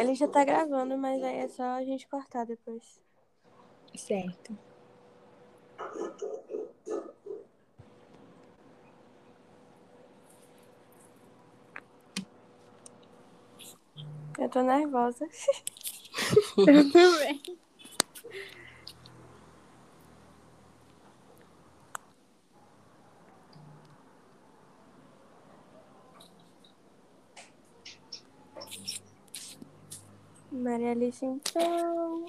Ele já tá gravando, mas aí é só a gente cortar depois. Certo. Eu tô nervosa. Eu também. Maria Alice, então.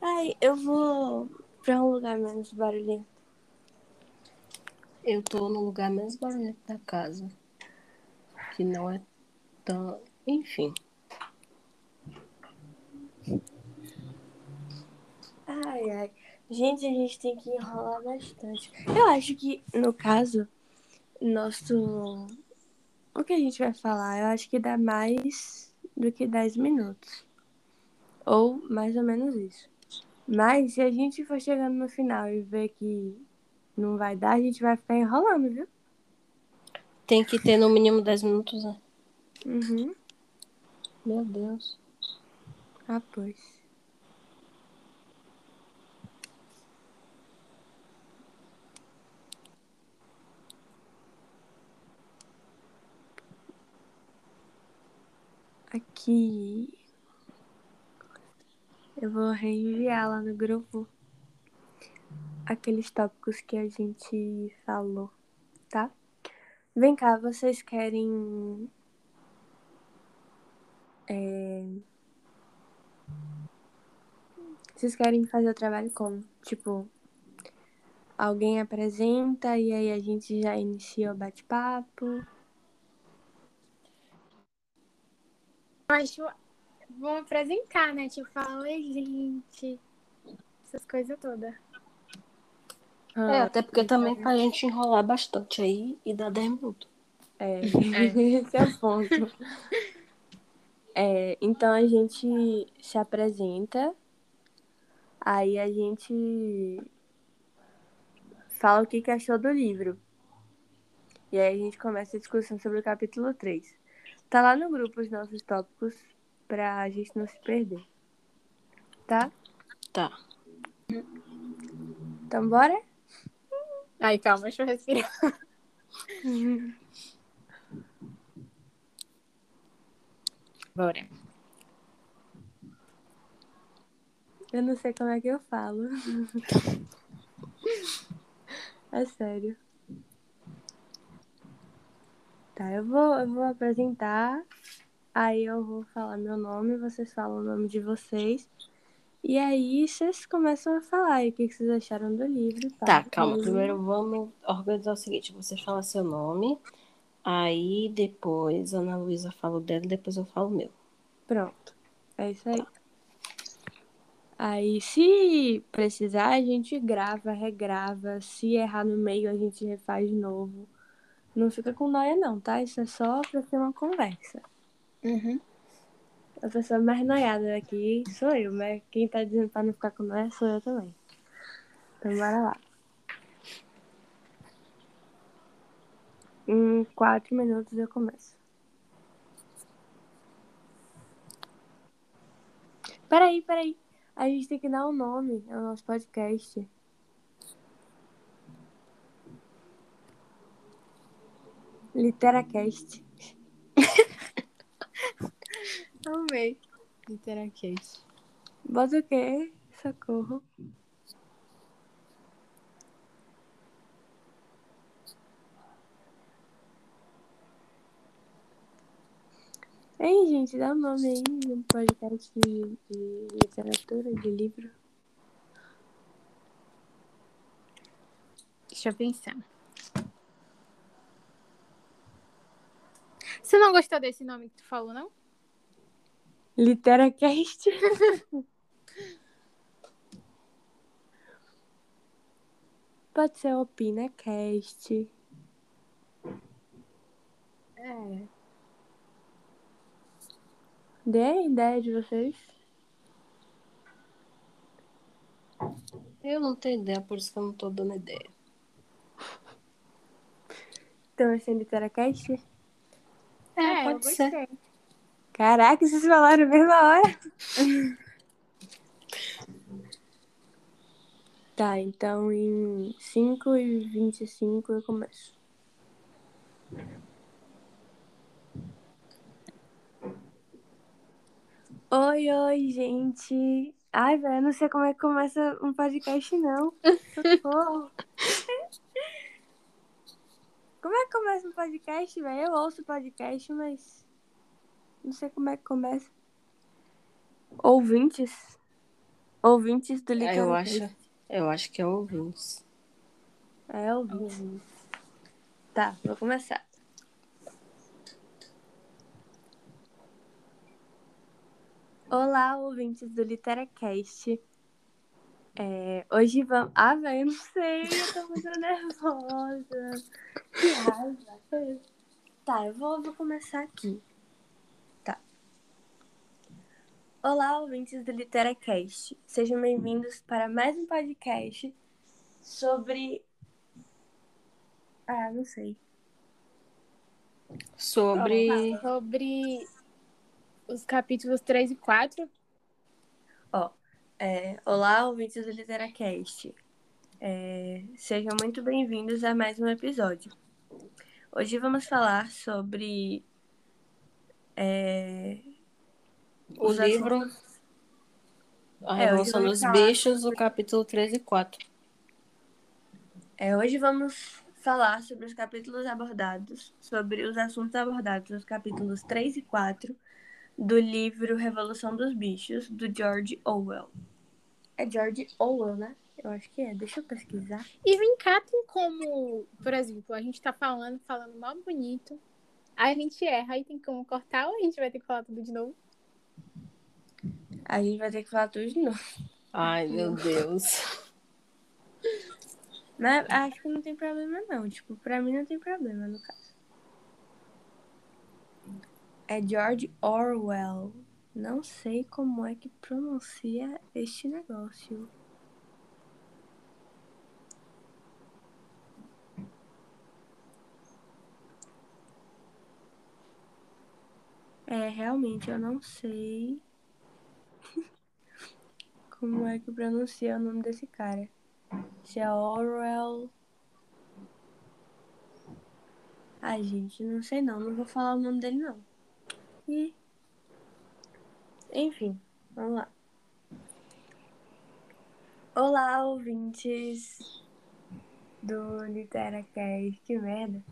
Ai, eu vou pra um lugar menos barulhento. Eu tô no lugar menos barulhento da casa. Que não é tão. Enfim. Ai, ai. Gente, a gente tem que enrolar bastante. Eu acho que, no caso, nosso. O que a gente vai falar? Eu acho que dá mais do que 10 minutos. Ou mais ou menos isso. Mas se a gente for chegando no final e ver que não vai dar, a gente vai ficar enrolando, viu? Tem que ter no mínimo 10 minutos, né? Uhum. Meu Deus. Ah, pois. Aqui. Eu vou reenviar lá no grupo aqueles tópicos que a gente falou, tá? Vem cá, vocês querem. É... Vocês querem fazer o trabalho como? Tipo, alguém apresenta e aí a gente já inicia o bate-papo. Acho. Vamos apresentar, né? Tipo, falar, oi, gente. Essas coisas todas. É, Ah, até porque também pra gente enrolar bastante aí e dar 10 minutos. É, esse é o ponto. É, então a gente se apresenta, aí a gente fala o que, que achou do livro. E aí a gente começa a discussão sobre o capítulo 3. Tá lá no grupo os nossos tópicos pra gente não se perder. Tá? Tá. Então bora? Ai, calma, deixa eu respirar. Bora. Eu não sei como é que eu falo. é sério. Tá, eu vou, eu vou apresentar. Aí eu vou falar meu nome, vocês falam o nome de vocês. E aí vocês começam a falar aí o que vocês acharam do livro. Tá, Tá, calma. Aí- Primeiro vamos organizar o seguinte: você fala seu nome, aí depois Ana Luísa fala o dela e depois eu falo o meu. Pronto. É isso aí. Aí, se precisar, a gente grava, regrava. Se errar no meio, a gente refaz de novo. Não fica com noia, não, tá? Isso é só pra ter uma conversa. Uhum. A pessoa mais noiada daqui sou eu, mas quem tá dizendo pra não ficar com noia sou eu também. Então, bora lá. Em quatro minutos eu começo. Peraí, peraí. A gente tem que dar um nome ao nosso podcast. Literacast. Amei. Literacast. Bota o quê? Socorro. Ei, gente, dá um nome aí no podcast de, de literatura, de livro. Deixa eu pensar. Você não gostou desse nome que tu falou, não? Literacast. Pode ser OpinaCast. É. Dê a ideia de vocês. Eu não tenho ideia, por isso que eu não tô dando ideia. Então, esse é Literacast? É, pode eu ser. gostei. Caraca, vocês falaram a mesma hora. tá, então em 5 e 25 eu começo. Oi, oi, gente. Ai, velho, eu não sei como é que começa um podcast, não. Socorro. Como é que começa um podcast, velho? Eu ouço podcast, mas não sei como é que começa. Ouvintes? Ouvintes do É, eu acho, eu acho que é ouvintes. É, ouvintes. Tá, vou começar. Olá, ouvintes do Literacast. É, hoje vamos. Ah, velho, eu não sei, eu tô muito nervosa. Que raiva. Tá, eu vou, vou começar aqui. Tá. Olá, ouvintes do Literacast. Sejam bem-vindos para mais um podcast sobre. Ah, não sei. Sobre. Sobre os capítulos 3 e 4. É, olá, ouvintes do Literacast. É, sejam muito bem-vindos a mais um episódio. Hoje vamos falar sobre é, O livro assuntos- A É, Revolução dos falar Bichos, o capítulo 3 e 4. é, hoje vamos falar sobre os capítulos abordados, sobre os assuntos abordados nos capítulos 3 e 4 do livro Revolução dos Bichos, do George Orwell. É George Orwell, né? Eu acho que é. Deixa eu pesquisar. E vem cá, tem como, por exemplo, a gente tá falando, falando mal bonito. Aí a gente erra, aí tem como cortar ou a gente vai ter que falar tudo de novo? A gente vai ter que falar tudo de novo. Ai, meu Deus. Mas acho que não tem problema, não. Tipo, pra mim não tem problema, no caso. É George Orwell. Não sei como é que pronuncia este negócio. É, realmente eu não sei como é que pronuncia o nome desse cara. Se é Orwell. Ai, gente, não sei não. Não vou falar o nome dele, não. E... Enfim, vamos lá. Olá, ouvintes do Literacast. Que merda.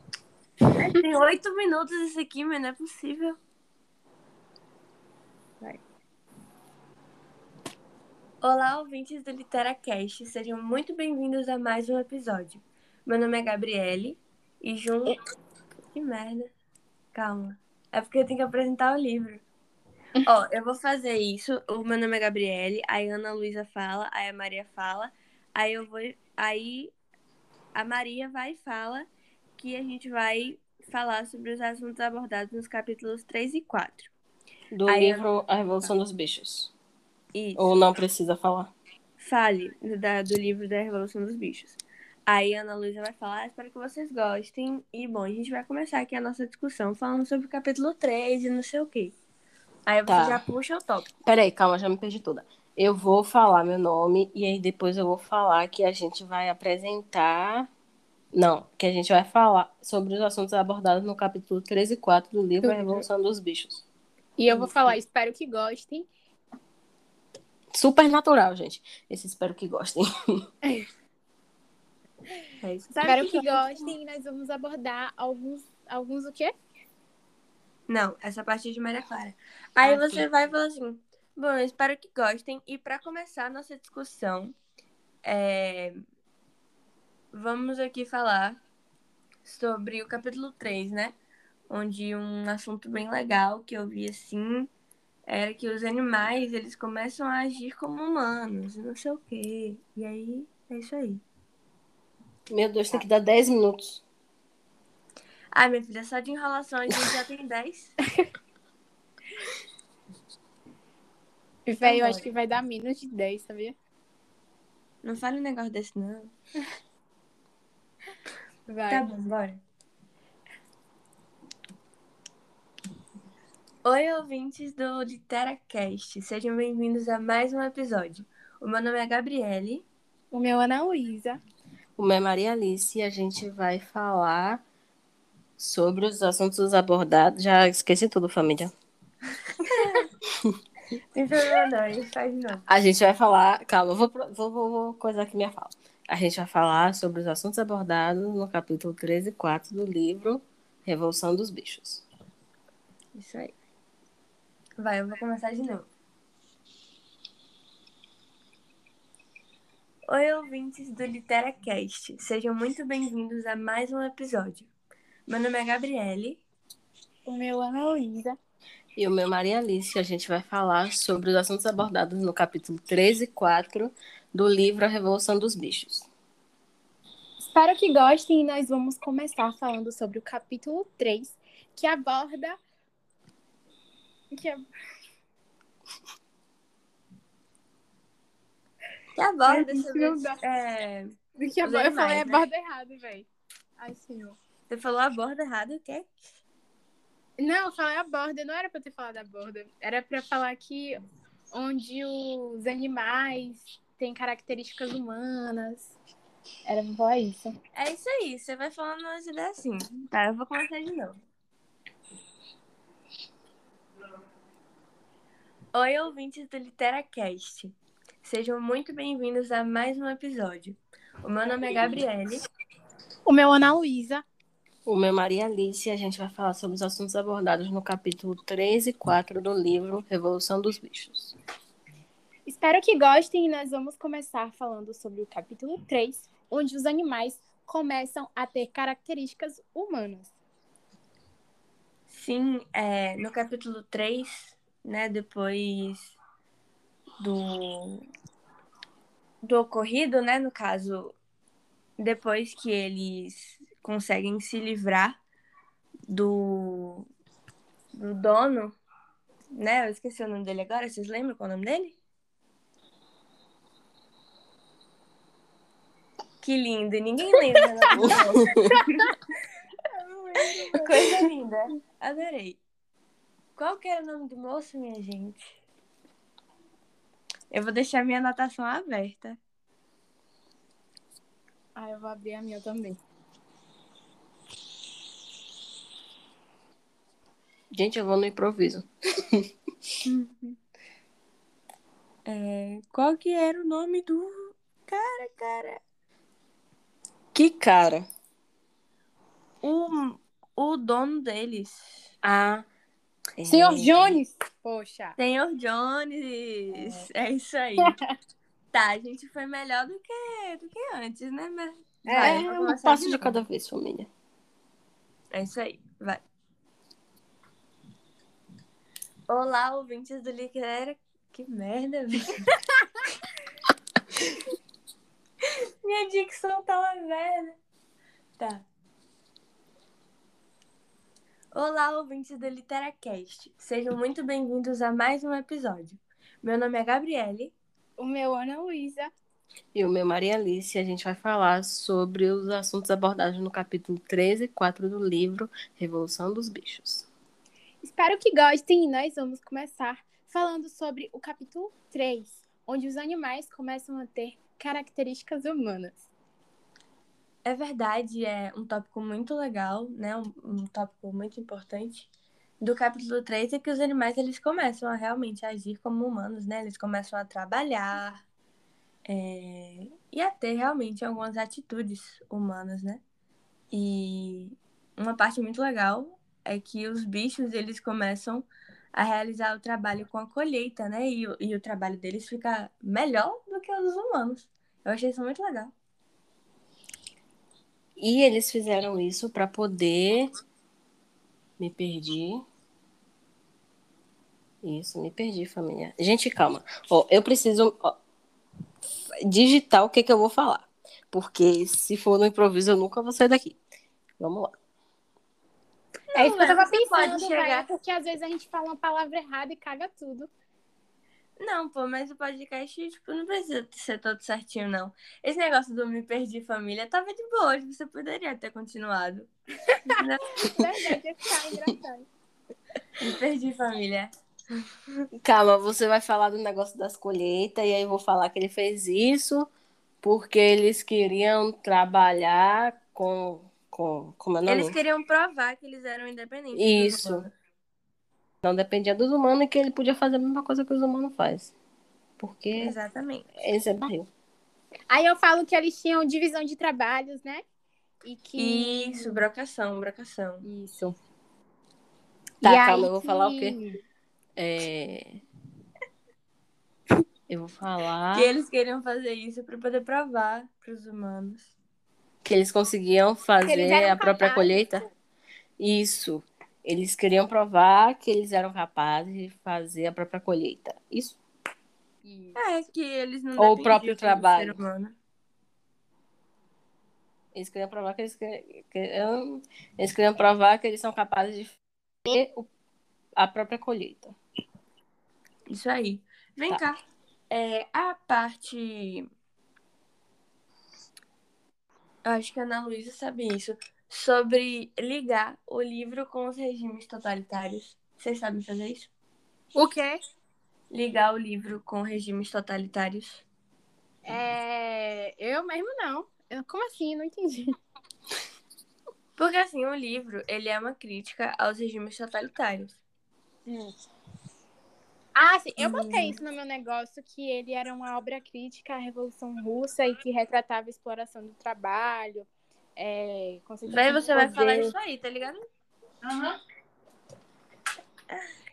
Ai, Tem oito minutos isso aqui, mas não é possível. Vai. Olá, ouvintes do Literacast. Sejam muito bem-vindos a mais um episódio. Meu nome é Gabriele e junto... Que merda. Calma. É porque eu tenho que apresentar o livro. Ó, eu vou fazer isso. O meu nome é Gabriele, aí a Ana Luísa fala, aí a Maria fala, aí eu vou. Aí a Maria vai e fala que a gente vai falar sobre os assuntos abordados nos capítulos 3 e 4. Do Aí, livro A Revolução dos Bichos. Isso. Ou não precisa falar. Fale da- do livro da Revolução dos Bichos. Aí a Ana Luísa vai falar, "Ah, espero que vocês gostem. E bom, a gente vai começar aqui a nossa discussão falando sobre o capítulo 3 e não sei o quê. Aí você Tá. já puxa o tópico. Peraí, calma, já me perdi toda. Eu vou falar meu nome e aí depois eu vou falar que a gente vai apresentar. Não, que a gente vai falar sobre os assuntos abordados no capítulo 13 e 4 do livro A. Revolução dos Bichos. E eu vou falar, espero que gostem. Super natural, gente. Esse espero que gostem. É isso. espero que gostem e nós vamos abordar alguns, alguns o quê? Não, essa parte é de Maria Clara. Aí Ah, você sim. vai falar assim: Bom, eu espero que gostem. E para começar a nossa discussão, é, vamos aqui falar sobre o capítulo 3, né? Onde um assunto bem legal que eu vi assim era que os animais eles começam a agir como humanos, não sei o quê. E aí é isso aí. Meu Deus, tem que dar 10 minutos. Ai, minha filha, só de enrolação a gente já tem 10. Véi, eu acho que vai dar menos de 10, sabia? Não fale um negócio desse, não. Vai. Tá bom, bora. Oi, ouvintes do LiteraCast. Sejam bem-vindos a mais um episódio. O meu nome é Gabriele. O meu é Ana Luísa. O meu é Maria Alice e a gente vai falar sobre os assuntos abordados. Já esqueci tudo, família. Tem problema não, faz de novo. A gente vai falar. Calma, vou, vou, vou, vou coisar aqui minha fala. A gente vai falar sobre os assuntos abordados no capítulo 13 e 4 do livro Revolução dos Bichos. Isso aí. Vai, eu vou começar de novo. Oi, ouvintes do LiteraCast. Sejam muito bem-vindos a mais um episódio. Meu nome é Gabriele. O meu é Ana Luísa. E o meu Maria Alice. A gente vai falar sobre os assuntos abordados no capítulo 13 e 4 do livro A Revolução dos Bichos. Espero que gostem e nós vamos começar falando sobre o capítulo 3, que aborda. Que é... Que aborda Ai, sobre. não dá. É... Do que Os aborda, eu falei né? aborda errado, velho. Ai, senhor. Você falou a borda errada, o quê? Não, eu falei a borda, não era pra eu ter falado a borda. Era pra falar que onde os animais têm características humanas. Era pra falar isso. É isso aí, você vai falando umas ideias assim. Tá, eu vou começar de novo. Oi, ouvintes do LiteraCast. Sejam muito bem-vindos a mais um episódio. O meu nome é Gabriele. O meu é Ana Luísa. O meu Maria Alice e a gente vai falar sobre os assuntos abordados no capítulo 3 e 4 do livro Revolução dos Bichos. Espero que gostem e nós vamos começar falando sobre o capítulo 3, onde os animais começam a ter características humanas. Sim, é, no capítulo 3, né, depois do, do ocorrido, né, no caso, depois que eles conseguem se livrar do, do dono, né, eu esqueci o nome dele agora, vocês lembram qual é o nome dele? Que lindo, ninguém lembra. Coisa linda. Adorei. Qual que era o nome do moço, minha gente? Eu vou deixar minha anotação aberta. Ah, eu vou abrir a minha também. Gente, eu vou no improviso. É, qual que era o nome do cara, cara? Que cara? O, o dono deles. Ah. É. Senhor Jones! Poxa. Senhor Jones. É, isso aí. tá, a gente foi melhor do que, do que antes, né? Mas... Vai, vou É um passo de novo. cada vez, família. É isso aí, vai. Olá, ouvintes do Liquidera. Que merda, velho. Minha dicção tá uma merda. Tá. Olá, ouvintes do LiteraCast. Sejam muito bem-vindos a mais um episódio. Meu nome é Gabriele. O meu Ana Luísa. E o meu Maria Alice, a gente vai falar sobre os assuntos abordados no capítulo 13 e 4 do livro Revolução dos Bichos. Espero que gostem e nós vamos começar falando sobre o capítulo 3, onde os animais começam a ter características humanas. É verdade, é um tópico muito legal, né? Um, um tópico muito importante do capítulo 3 é que os animais eles começam a realmente agir como humanos, né? Eles começam a trabalhar é, e a ter realmente algumas atitudes humanas, né? E uma parte muito legal é que os bichos eles começam a realizar o trabalho com a colheita, né? E, e o trabalho deles fica melhor do que o dos humanos. Eu achei isso muito legal. E eles fizeram isso para poder. Me perdi. Isso, me perdi, família. Gente, calma. Ó, eu preciso ó, digitar o que, que eu vou falar. Porque se for no improviso, eu nunca vou sair daqui. Vamos lá. é isso que eu tava você pode pensando, chegar- porque às vezes a gente fala uma palavra errada e caga tudo. Não, pô, mas o podcast, tipo, não precisa ser todo certinho, não. Esse negócio do me perdi família tava de boa, você poderia ter continuado. Verdade, ia ficar engraçado. Me perdi, família. Calma, você vai falar do negócio das colheitas, e aí eu vou falar que ele fez isso porque eles queriam trabalhar com. com como é o nome? Eles queriam provar que eles eram independentes. Isso. Não dependia dos humanos e que ele podia fazer a mesma coisa que os humanos fazem. Porque Exatamente. esse é barril. Aí eu falo que eles tinham divisão de trabalhos, né? E que. Isso, brocação, brocação. Isso. Tá, E calma, aí eu vou falar o que- quê? É... Eu vou falar E eles queriam fazer isso para poder provar para os humanos. que eles conseguiam fazer eles a própria capazes. colheita. Isso. Eles queriam provar que eles eram capazes de fazer a própria colheita. Isso. É, que eles não Ou o próprio do trabalho. ser humano. Eles queriam provar que eles queriam, eles queriam provar que eles são capazes de fazer o- a própria colheita. Isso aí. Vem Tá. cá. É, a parte. Acho que a Ana Luísa sabe isso. Sobre ligar o livro com os regimes totalitários. Vocês sabem fazer isso? O quê? Ligar o livro com regimes totalitários. É... Eu mesmo não. Eu- Como assim? Não entendi. Porque assim, o livro, ele é uma crítica aos regimes totalitários. Ah, sim. Eu Hum. botei isso no meu negócio, que ele era uma obra crítica à Revolução Russa e que retratava a exploração do trabalho. É, concentração Daí de você vai falar isso aí, tá ligado? Aham.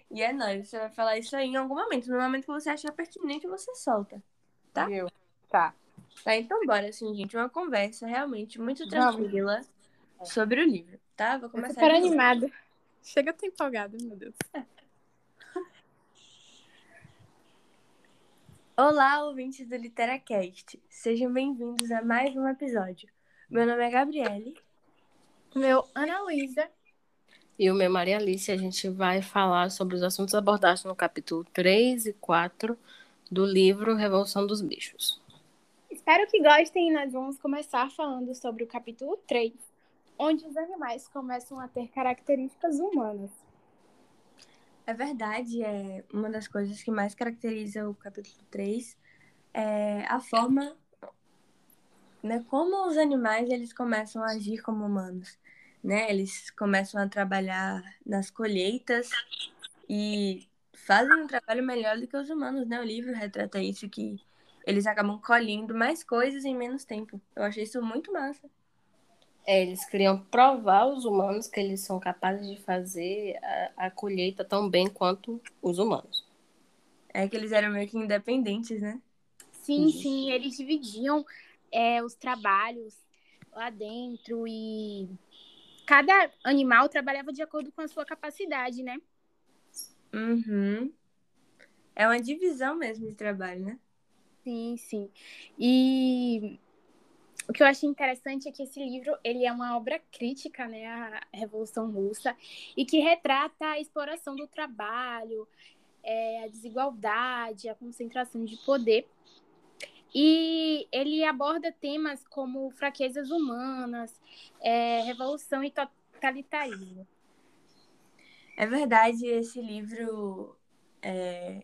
E é nóis, você vai falar isso aí em algum momento. No momento que você achar pertinente, você solta. Tá? Viu? Tá. Tá, então bora, assim, gente. Uma conversa realmente muito Vamos. tranquila sobre o livro, tá? Vou Eu começar super animada. Chega, eu tô empolgada, meu Deus. Olá, ouvintes do LiteraCast. Sejam bem-vindos a mais um episódio. Meu nome é Gabriele. Meu, Ana Luísa. E o meu Maria Alice, a gente vai falar sobre os assuntos abordados no capítulo 3 e 4 do livro Revolução dos Bichos. Espero que gostem e nós vamos começar falando sobre o capítulo 3, onde os animais começam a ter características humanas. É verdade, é uma das coisas que mais caracteriza o capítulo 3 é a forma, né, como os animais eles começam a agir como humanos, né? Eles começam a trabalhar nas colheitas e fazem um trabalho melhor do que os humanos, né? O livro retrata isso que eles acabam colhendo mais coisas em menos tempo. Eu achei isso muito massa. É, eles queriam provar aos humanos que eles são capazes de fazer a, a colheita tão bem quanto os humanos. É que eles eram meio que independentes, né? Sim, Isso. sim, eles dividiam é, os trabalhos lá dentro e cada animal trabalhava de acordo com a sua capacidade, né? Uhum. É uma divisão mesmo de trabalho, né? Sim, sim. E o que eu achei interessante é que esse livro ele é uma obra crítica, né, à Revolução Russa e que retrata a exploração do trabalho, é, a desigualdade, a concentração de poder. E ele aborda temas como fraquezas humanas, é, revolução e totalitarismo. É verdade, esse livro é,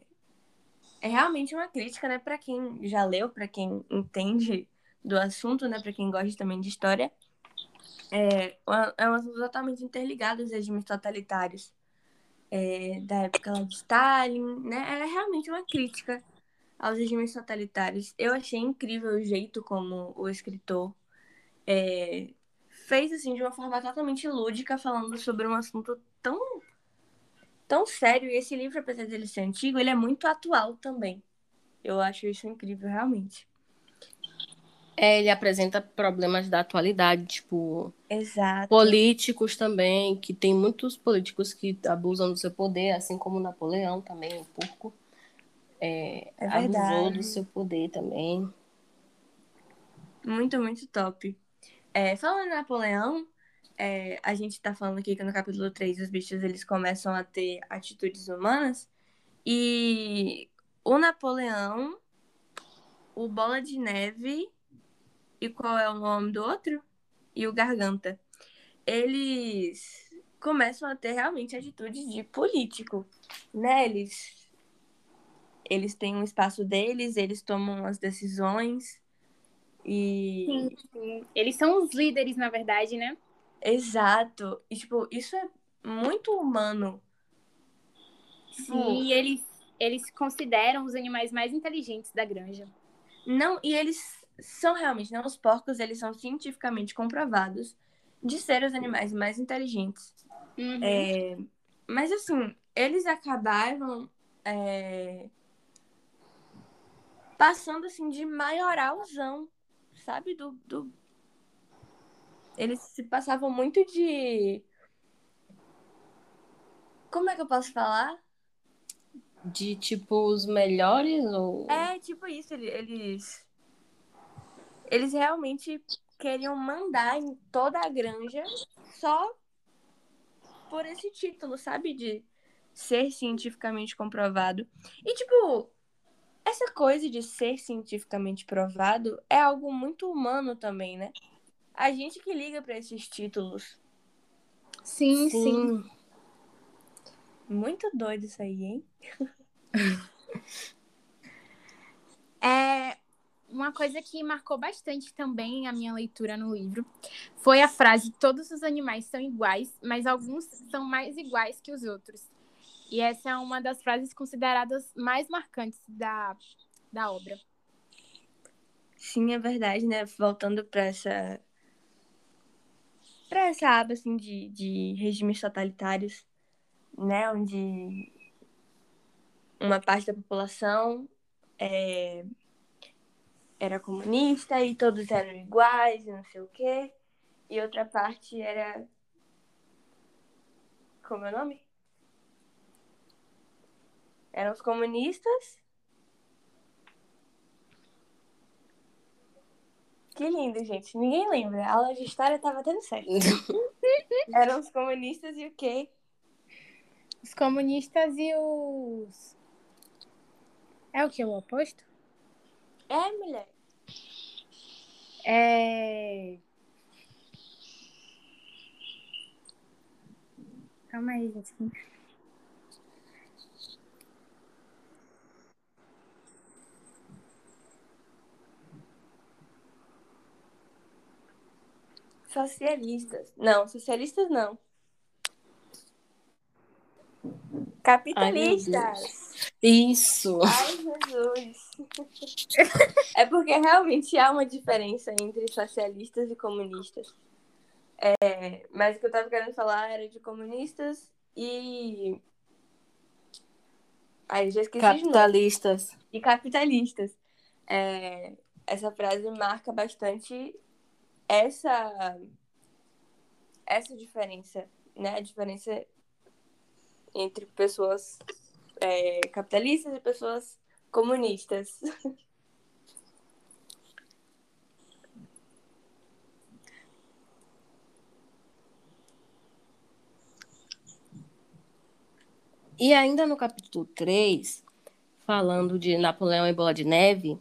é realmente uma crítica, né, para quem já leu, para quem entende do assunto, né, para quem gosta também de história. É, é um assunto totalmente interligado aos regimes totalitários é, da época de Stalin, né? É realmente uma crítica aos regimes totalitários. Eu achei incrível o jeito como o escritor é, fez assim de uma forma totalmente lúdica, falando sobre um assunto tão tão sério. E esse livro, apesar dele ser antigo, ele é muito atual também. Eu acho isso incrível, realmente. É, ele apresenta problemas da atualidade, tipo, Exato. políticos também, que tem muitos políticos que abusam do seu poder, assim como Napoleão também, um pouco. É, É abusou do seu poder também. Muito, muito top. É, falando em Napoleão, é, a gente tá falando aqui que no capítulo 3 os bichos eles começam a ter atitudes humanas. E o Napoleão, o Bola de Neve e qual é o nome do outro? E o Garganta. Eles começam a ter realmente atitude de político, né? Eles, eles têm um espaço deles, eles tomam as decisões e... Sim, sim. Eles são os líderes, na verdade, né? Exato. E, tipo, isso é muito humano. Sim, eles, eles consideram os animais mais inteligentes da granja. Não, e eles são realmente, né? Os porcos, eles são cientificamente comprovados de ser os animais mais inteligentes. Uhum. É, mas assim, eles acabaram é, passando assim de maioralzão, sabe? Do, do... Eles se passavam muito de. Como é que eu posso falar? De tipo os melhores ou. É, tipo isso, ele- eles. Eles realmente queriam mandar em toda a granja só por esse título, sabe? De ser cientificamente comprovado. E, tipo, essa coisa de ser cientificamente provado é algo muito humano também, né? A gente que liga pra esses títulos. Sim, sim. Muito doido isso aí, hein? É, uma coisa que marcou bastante também a minha leitura no livro foi a frase: todos os animais são iguais, mas alguns são mais iguais que os outros. E essa é uma das frases consideradas mais marcantes da, da obra. Sim, é verdade, né? Voltando para essa para essa aba assim de, de regimes totalitários, né, onde uma parte da população é, era comunista e todos eram iguais e não sei o quê, e outra parte era como é o nome? Eram os comunistas Que lindo, gente. Ninguém lembra. A aula de história tava dando certo. Eram os comunistas e o quê? Os comunistas e os. É o que? O oposto? É, mulher. É. Calma aí, gente. Socialistas. Não, socialistas não. Capitalistas. Isso. Ai, Jesus. É porque realmente há uma diferença entre socialistas e comunistas. É, mas o que eu tava querendo falar era de comunistas e. Ai, já esqueci. Capitalistas. e capitalistas. É, essa frase marca bastante essa essa diferença, né? A diferença entre pessoas é, capitalistas e pessoas comunistas. E ainda no capítulo 3, falando de Napoleão e Bola de Neve,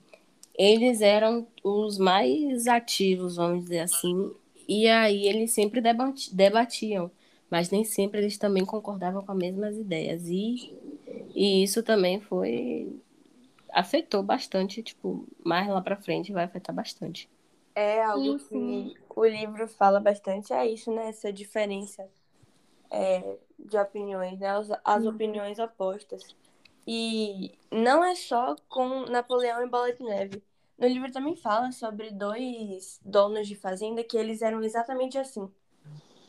eles eram os mais ativos, vamos dizer assim, e aí eles sempre debati- debatiam, mas nem sempre eles também concordavam com as mesmas ideias. E, e isso também foi. afetou bastante, tipo, mais lá pra frente vai afetar bastante. É algo Sim, sim. que o livro fala bastante, é isso, né? Essa diferença é, de opiniões, né? As, as Uhum. opiniões opostas. E não é só com Napoleão e Bola de Neve. No livro também fala sobre dois donos de fazenda que eles eram exatamente assim.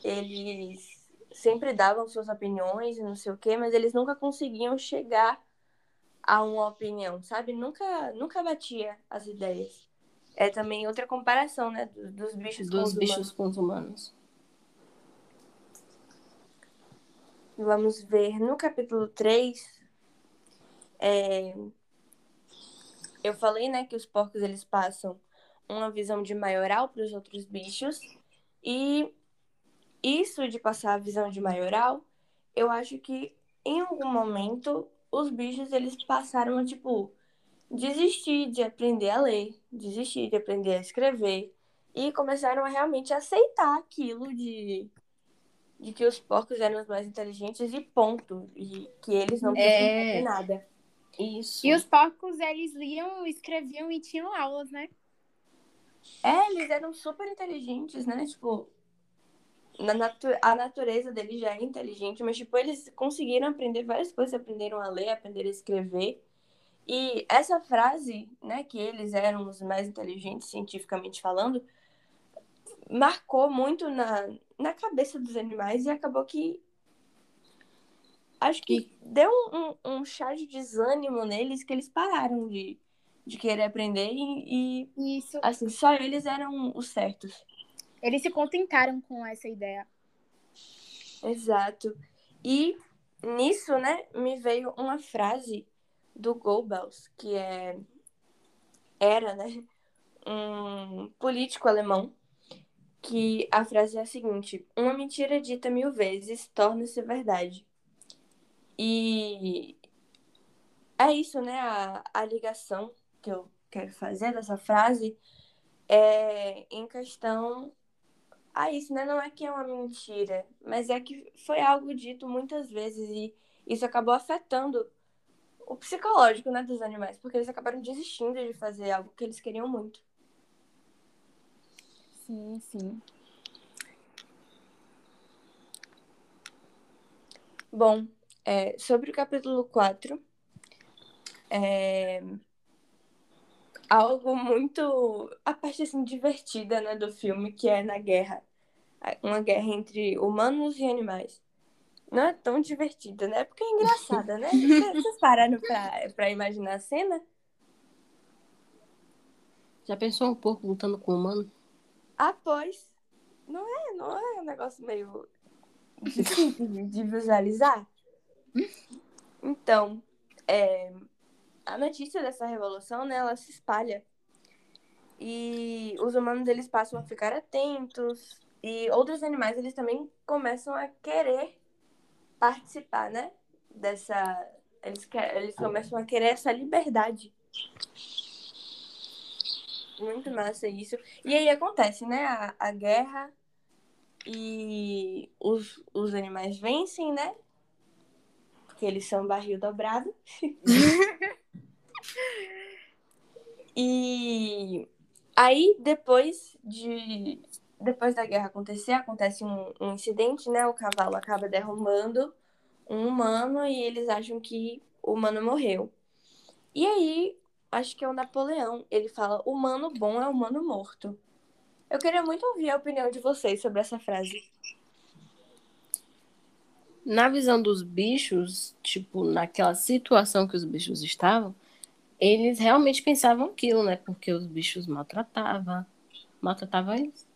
Eles sempre davam suas opiniões e não sei o quê, mas eles nunca conseguiam chegar a uma opinião, sabe? Nunca, nunca batia as ideias. É também outra comparação, né? do- Dos bichos com Dos os bichos humanos. com os humanos. Vamos ver no capítulo 3. é, Eu falei, né, que os porcos eles passam uma visão de maioral para os outros bichos. E isso de passar a visão de maioral, eu acho que em algum momento os bichos eles passaram a, tipo, desistir de aprender a ler, desistir de aprender a escrever e começaram a realmente aceitar aquilo de de que os porcos eram os mais inteligentes e ponto. E que eles não precisavam É. nada. Isso. E os porcos, eles liam, escreviam e tinham aulas, né? É, eles eram super inteligentes, né? Tipo, na natu a natureza deles já é inteligente, mas, tipo, eles conseguiram aprender várias coisas, aprenderam a ler, aprenderam a escrever. E essa frase, né, que eles eram os mais inteligentes, cientificamente falando, marcou muito na, na cabeça dos animais e acabou que. Acho que deu um, um, um chá de desânimo neles que eles pararam de, de querer aprender e, e Isso. assim, só eles eram os certos. Eles se contentaram com essa ideia. Exato. E nisso, né, me veio uma frase do Goebbels, que é era, né, um político alemão, que a frase é a seguinte: uma mentira dita mil vezes torna-se verdade. E é isso, né, a, a ligação que eu quero fazer dessa frase é em questão a isso, né? Não é que é uma mentira, mas é que foi algo dito muitas vezes e isso acabou afetando o psicológico, né, dos animais, porque eles acabaram desistindo de fazer algo que eles queriam muito. Sim, sim. Bom, é, sobre o capítulo 4, é algo muito. a parte assim divertida né, do filme, que é na guerra. Uma guerra entre humanos e animais. Não é tão divertida, né? Porque é engraçada, né? Vocês pararam pra, pra imaginar a cena? Já pensou um porco lutando com um humano? Ah, pois. Não é, não é um negócio meio difícil de, de visualizar? Então, é, a notícia dessa revolução, né, ela se espalha. E os humanos, eles passam a ficar atentos. E outros animais, eles também começam a querer participar, né? Dessa... Eles, quer, eles começam a querer essa liberdade. Muito massa isso. E aí acontece, né? A, a guerra e os, os animais vencem, né? Porque eles são barril dobrado. e aí, depois de. Depois da guerra acontecer, acontece um, um incidente, né? O cavalo acaba derrubando um humano e eles acham que o humano morreu. E aí, acho que é o Napoleão. Ele fala: humano bom é humano morto. Eu queria muito ouvir a opinião de vocês sobre essa frase. Na visão dos bichos, tipo, naquela situação que os bichos estavam, eles realmente pensavam aquilo, né? Porque os bichos maltratavam. Maltratavam eles.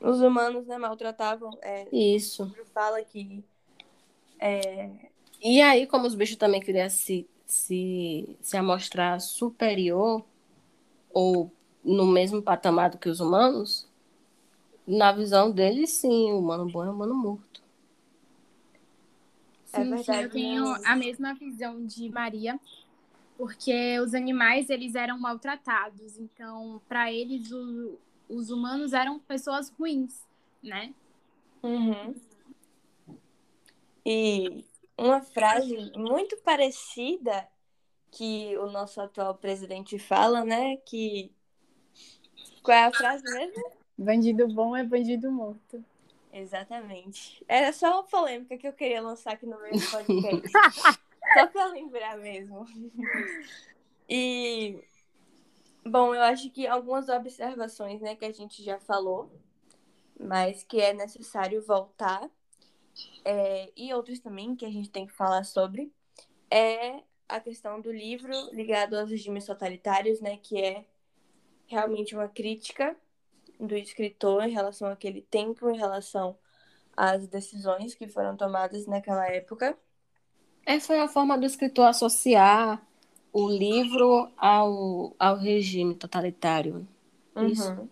Os humanos, né, maltratavam. É, Isso. fala que. É, E aí, como os bichos também queriam se, se, se amostrar superior ou no mesmo patamar do que os humanos, na visão deles, sim, o humano bom é o humano morto. É Sim, sim, verdade, eu tenho né? a mesma visão de Maria, porque os animais eles eram maltratados, então para eles o- os humanos eram pessoas ruins, né? Uhum. E uma frase muito parecida que o nosso atual presidente fala, né? Que. Qual é a frase mesmo? Bandido bom é bandido morto. Exatamente. Era só uma polêmica que eu queria lançar aqui no meio do podcast. só pra lembrar mesmo. E. Bom, eu acho que algumas observações, né, que a gente já falou, mas que é necessário voltar, é, e outros também que a gente tem que falar sobre, é a questão do livro ligado aos regimes totalitários, né, que é realmente uma crítica do escritor em relação àquele tempo, em relação às decisões que foram tomadas naquela época. Essa foi a forma do escritor associar o livro ao, ao regime totalitário. Isso. Uhum.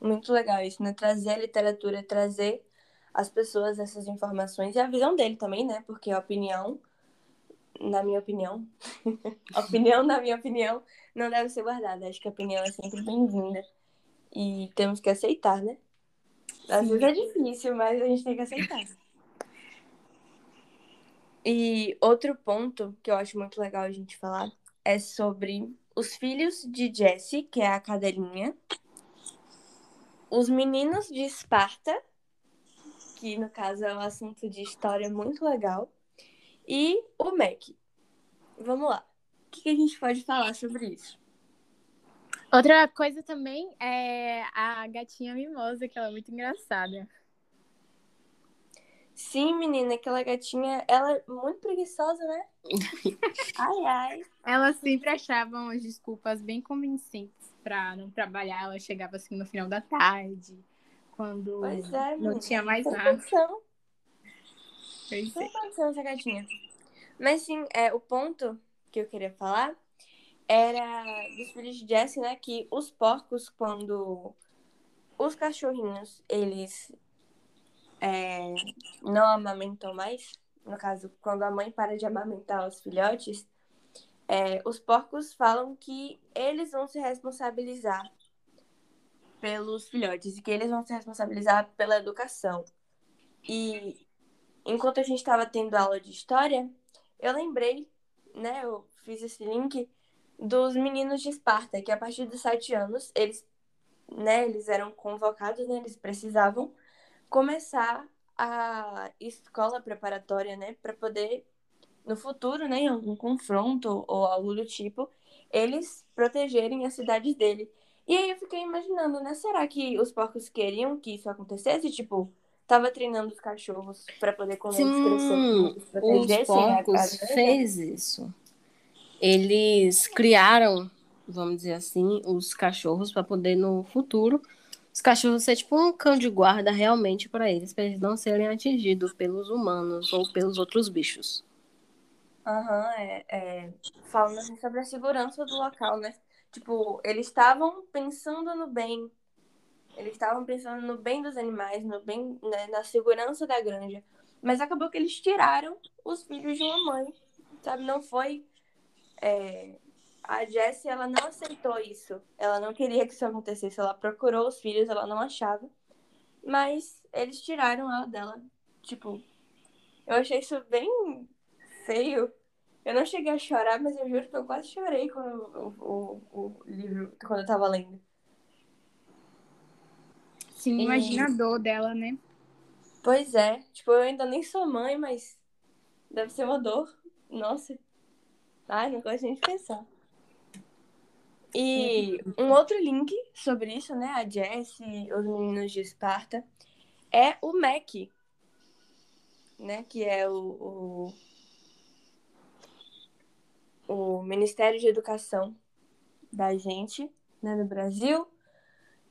Muito legal isso, né? Trazer a literatura, trazer às pessoas essas informações e a visão dele também, né? Porque a opinião, na minha opinião, opinião, na minha opinião, não deve ser guardada. Acho que a opinião é sempre bem-vinda e temos que aceitar, né? Às Sim. vezes é difícil, mas a gente tem que aceitar. E outro ponto que eu acho muito legal a gente falar é sobre os filhos de Jessie, que é a cadelinha, os meninos de Esparta, que no caso é um assunto de história muito legal, e o Mac. Vamos lá. O que que a gente pode falar sobre isso? Outra coisa também é a gatinha mimosa, que ela é muito engraçada. Sim, menina, aquela gatinha, ela é muito preguiçosa, né? ai, ai. Ela sempre achava umas desculpas bem convincentes pra não trabalhar. Ela chegava assim no final da tarde, quando é, não menina. tinha mais nada. Sem condição essa gatinha. Mas sim, é, o ponto que eu queria falar era dos filhos de Jessie, né? Que os porcos, quando os cachorrinhos, eles é, não amamentam mais, no caso, quando a mãe para de amamentar os filhotes, é, os porcos falam que eles vão se responsabilizar pelos filhotes e que eles vão se responsabilizar pela educação. E enquanto a gente estava tendo aula de história, eu lembrei, né, eu fiz esse link dos meninos de Esparta, que a partir dos sete anos, eles, né, eles eram convocados, né, eles precisavam começar a escola preparatória, né, para poder no futuro, né, em algum confronto ou algo do tipo, eles protegerem a cidade dele. E aí eu fiquei imaginando, né, será que os porcos queriam que isso acontecesse, tipo, tava treinando os cachorros para poder eles Sim, crescerem, eles os protegessem a porcos fez isso. Eles criaram, vamos dizer assim, os cachorros para poder no futuro os cachorros ser tipo um cão de guarda realmente para eles, para eles não serem atingidos pelos humanos ou pelos outros bichos. Aham, é, é, falando assim sobre a segurança do local, né? Tipo, eles estavam pensando no bem. Eles estavam pensando no bem dos animais, no bem, né, na segurança da granja. Mas acabou que eles tiraram os filhos de uma mãe, sabe? Não foi. é, A Jessie, ela não aceitou isso. Ela não queria que isso acontecesse. Ela procurou os filhos, ela não achava. Mas eles tiraram ela dela. Tipo, eu achei isso bem feio. Eu não cheguei a chorar, mas eu juro que eu quase chorei quando o, o, o livro, quando eu tava lendo. Sim, E- imagina a dor dela, né? Pois é, tipo, eu ainda nem sou mãe, mas deve ser uma dor. Nossa. Ai, não gosto nem de pensar. E um outro link sobre isso, né? A Jessie, os meninos de Esparta, é o MEC, né? Que é o, o, o Ministério de Educação da gente, né, no Brasil.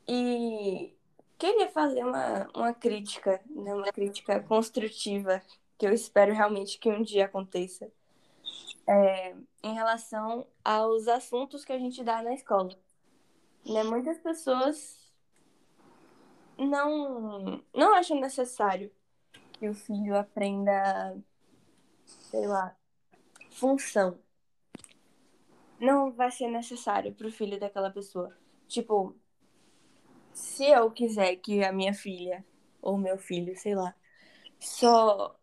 E queria fazer uma, uma crítica, né, uma crítica construtiva, que eu espero realmente que um dia aconteça, é, em relação aos assuntos que a gente dá na escola. Né, muitas pessoas não, não acham necessário que o filho aprenda, sei lá, função. Não vai ser necessário para o filho daquela pessoa. Tipo, se eu quiser que a minha filha ou meu filho, sei lá, só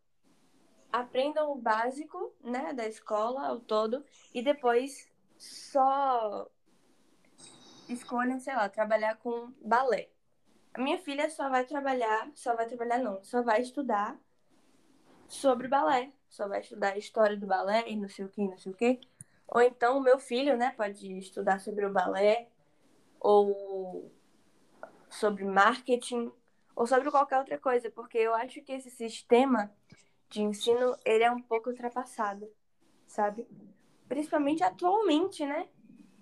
aprendam o básico, né, da escola ao todo e depois só escolham, sei lá, trabalhar com balé. A minha filha só vai trabalhar, só vai trabalhar não, só vai estudar sobre balé, só vai estudar a história do balé e não sei o que, não sei o que. Ou então o meu filho, né, pode estudar sobre o balé ou sobre marketing ou sobre qualquer outra coisa, porque eu acho que esse sistema de ensino ele é um pouco ultrapassado, sabe? Principalmente atualmente, né?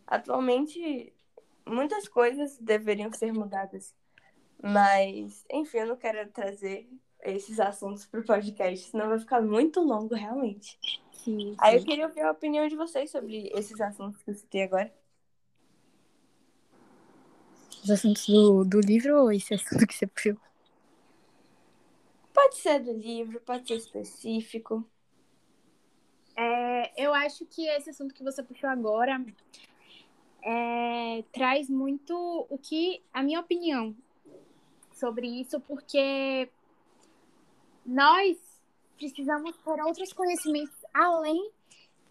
Atualmente muitas coisas deveriam ser mudadas, mas enfim, eu não quero trazer esses assuntos para o podcast, senão vai ficar muito longo realmente. Sim, Aí eu queria ouvir a opinião de vocês sobre esses assuntos que eu citei agora. Os assuntos do, do livro ou esse assunto que você puxou? Pode ser do livro, pode ser específico. É, eu acho que esse assunto que você puxou agora é, traz muito o que, a minha opinião sobre isso, porque nós precisamos ter outros conhecimentos além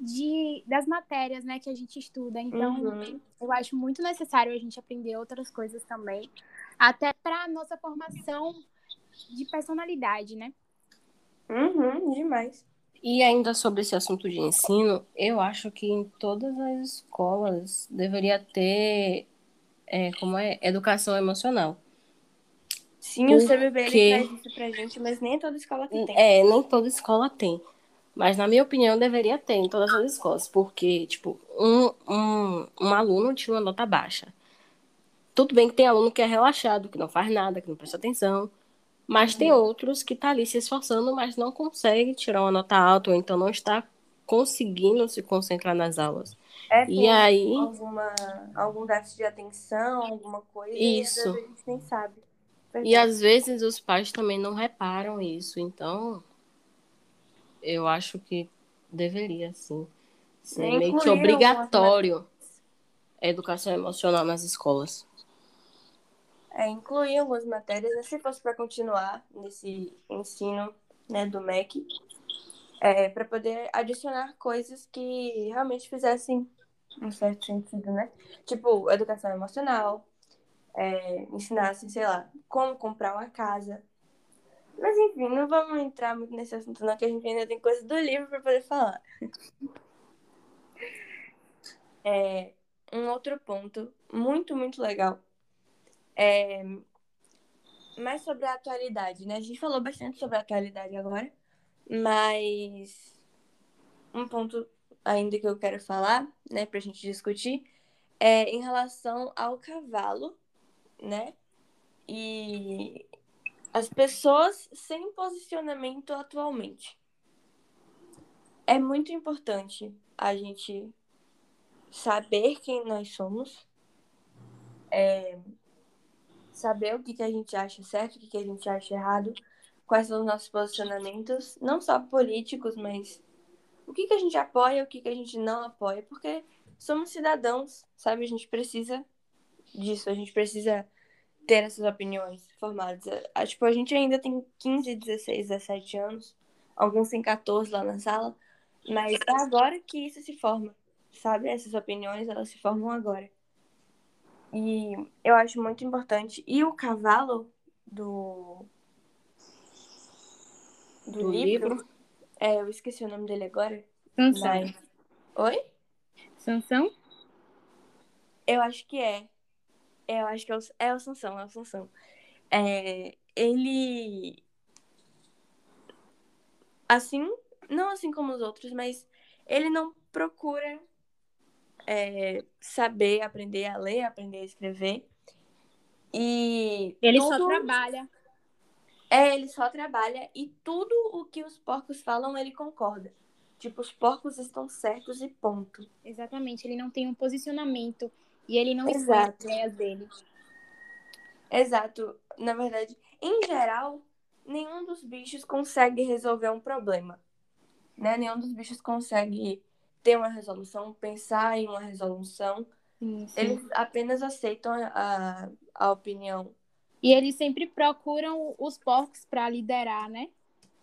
de, das matérias né, que a gente estuda. Então, uhum. eu acho muito necessário a gente aprender outras coisas também, até para a nossa formação de personalidade, né? Uhum, demais. E ainda sobre esse assunto de ensino, eu acho que em todas as escolas deveria ter é, como é educação emocional. Sim, Porque... o CBB ele traz isso pra gente, mas nem toda escola tem. É, nem toda escola tem. Mas, na minha opinião, deveria ter em todas as escolas. Porque, tipo, um, um, um aluno tinha uma nota baixa. Tudo bem que tem aluno que é relaxado, que não faz nada, que não presta atenção. Mas tem outros que tá ali se esforçando, mas não consegue tirar uma nota alta, ou então não está conseguindo se concentrar nas aulas. É, e aí alguma, algum déficit de atenção, alguma coisa, isso. e às vezes a gente nem sabe. E às vezes os pais também não reparam isso, então eu acho que deveria, sim, ser meio que obrigatório a educação emocional nas escolas. É, incluir algumas matérias, se fosse para continuar nesse ensino né, do MEC, é, para poder adicionar coisas que realmente fizessem um certo sentido, né? Tipo, educação emocional, é, ensinassem, sei lá, como comprar uma casa. Mas enfim, não vamos entrar muito nesse assunto, não, que a gente ainda tem coisa do livro para poder falar. É, um outro ponto muito, muito legal é mais sobre a atualidade, né? A gente falou bastante sobre a atualidade agora, mas um ponto ainda que eu quero falar, né, pra gente discutir, é em relação ao cavalo, né? E as pessoas sem posicionamento atualmente. É muito importante a gente saber quem nós somos, é, saber o que, que a gente acha certo, o que, que a gente acha errado, quais são os nossos posicionamentos, não só políticos, mas o que, que a gente apoia, o que, que a gente não apoia, porque somos cidadãos, sabe? A gente precisa disso, a gente precisa ter essas opiniões formadas. A, tipo, a gente ainda tem 15, 16, 17 anos, alguns têm 14 lá na sala, mas é agora que isso se forma, sabe? Essas opiniões, elas se formam agora. E eu acho muito importante. E o cavalo do, do, do livro, livro, é, eu esqueci o nome dele agora. Sansão. Mas... Oi? Sansão? Eu acho que é. Eu acho que é o, é o Sansão, é o Sansão. É, ele. Assim, não assim como os outros, mas ele não procura é, saber, aprender a ler, aprender a escrever. E. Ele tudo... só trabalha. É, ele só trabalha e tudo o que os porcos falam, ele concorda. Tipo, os porcos estão certos e ponto. Exatamente, ele não tem um posicionamento e ele não expõe as ideias dele. Exato. Na verdade, em geral, nenhum dos bichos consegue resolver um problema. Né? Nenhum dos bichos consegue ter uma resolução, pensar em uma resolução. Sim, sim. Eles apenas aceitam a, a opinião. E eles sempre procuram os porcos para liderar, né?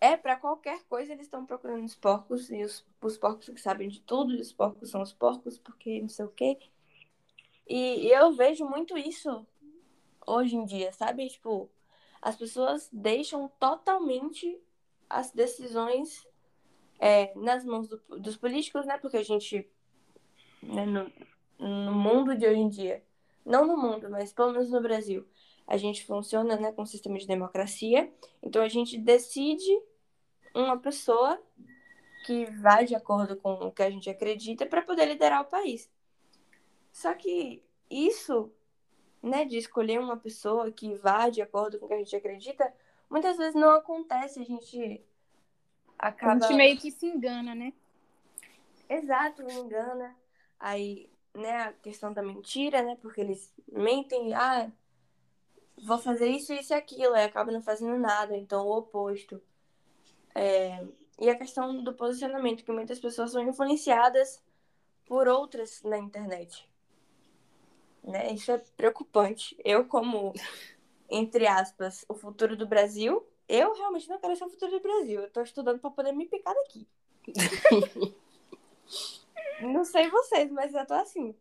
É, para qualquer coisa eles estão procurando os porcos, e os, os porcos que sabem de tudo, e os porcos são os porcos, porque não sei o quê. E, eu vejo muito isso hoje em dia, sabe? Tipo, as pessoas deixam totalmente as decisões é, nas mãos do, dos políticos, né? Porque a gente, né, no, no mundo de hoje em dia, não no mundo, mas pelo menos no Brasil, a gente funciona né, com um sistema de democracia. Então a gente decide uma pessoa que vai de acordo com o que a gente acredita para poder liderar o país. Só que isso, né, de escolher uma pessoa que vá de acordo com o que a gente acredita, muitas vezes não acontece. A gente acaba. A gente meio que se engana, né? Exato, me engana. Aí, né, a questão da mentira, né? Porque eles mentem, ah, vou fazer isso, isso e aquilo, e acaba não fazendo nada, então o oposto. É... E a questão do posicionamento, que muitas pessoas são influenciadas por outras na internet. Né? Isso é preocupante. Eu, como entre aspas, o futuro do Brasil. Eu realmente não quero ser o futuro do Brasil. Eu tô estudando pra poder me picar daqui. não sei vocês, mas eu tô assim.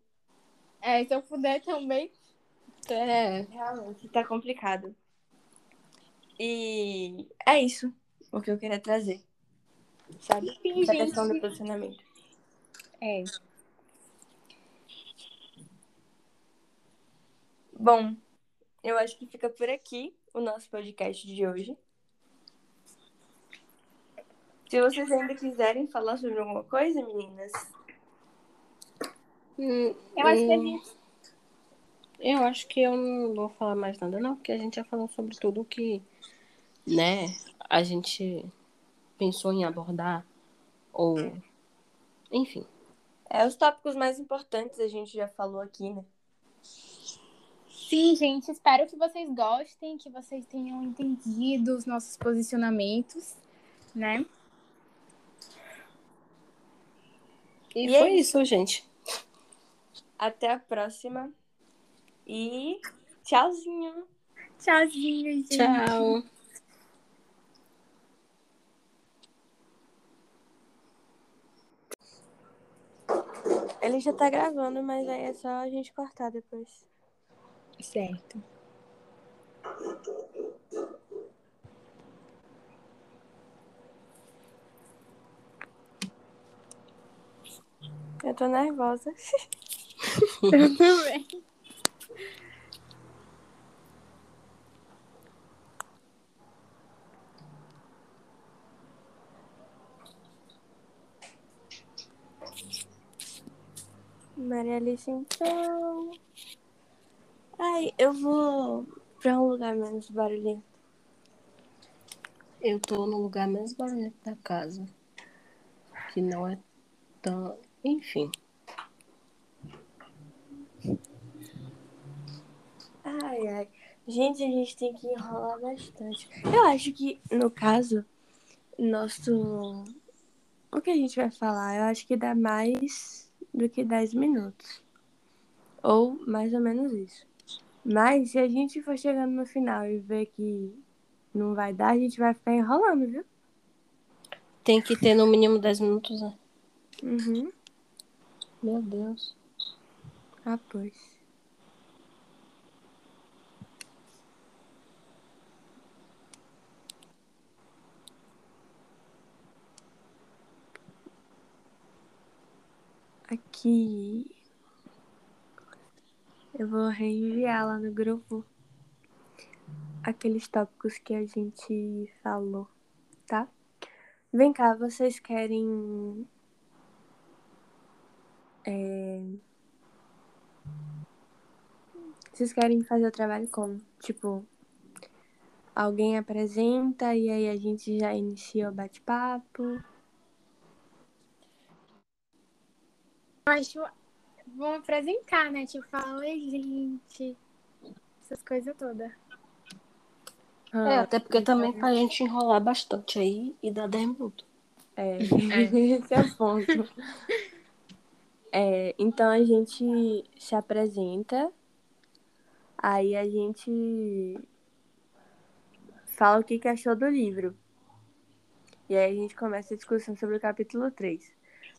É, se eu puder também. É. Realmente, tá complicado. E é isso o que eu queria trazer. Sabe? Essa gente. questão do posicionamento. É. Bom, eu acho que fica por aqui o nosso podcast de hoje. Se vocês ainda quiserem falar sobre alguma coisa, meninas, Hum, Eu acho que a hum, gente. Eu acho que eu não vou falar mais nada, não, porque a gente já falou sobre tudo que, né, a gente pensou em abordar, ou. Enfim. é os tópicos mais importantes a gente já falou aqui, né? Sim, gente, espero que vocês gostem, que vocês tenham entendido os nossos posicionamentos, né? E, E é foi isso, gente. Até a próxima. E tchauzinho. Tchauzinho, gente. Tchau. Ele já tá gravando, mas aí é só a gente cortar depois. Certo. Eu tô nervosa. Eu também. Maria Alice, então. Ai, eu vou pra um lugar menos barulhento. Eu tô no lugar mais barulhento da casa. Que não é tão. Enfim. Ai, ai. Gente, a gente tem que enrolar bastante. Eu acho que, no caso, nosso. O que a gente vai falar? Eu acho que dá mais do que 10 minutos. Ou mais ou menos isso. Mas se a gente for chegando no final e ver que não vai dar, a gente vai ficar enrolando, viu? Tem que ter no mínimo 10 minutos, né? Uhum. Meu Deus. Ah, pois. Aqui. Eu vou reenviar lá no grupo aqueles tópicos que a gente falou, tá? Vem cá, vocês querem é, Vocês querem fazer o trabalho como? Tipo, alguém apresenta e aí a gente já inicia o bate-papo. Acho. Vamos apresentar, né? Tipo, fala, oi, gente. Essas coisas todas. É, até porque também pra gente enrolar bastante aí e dar 10 minutos. É, esse é o ponto. É, então a gente se apresenta, aí a gente fala o que, que achou do livro. E aí a gente começa a discussão sobre o capítulo 3.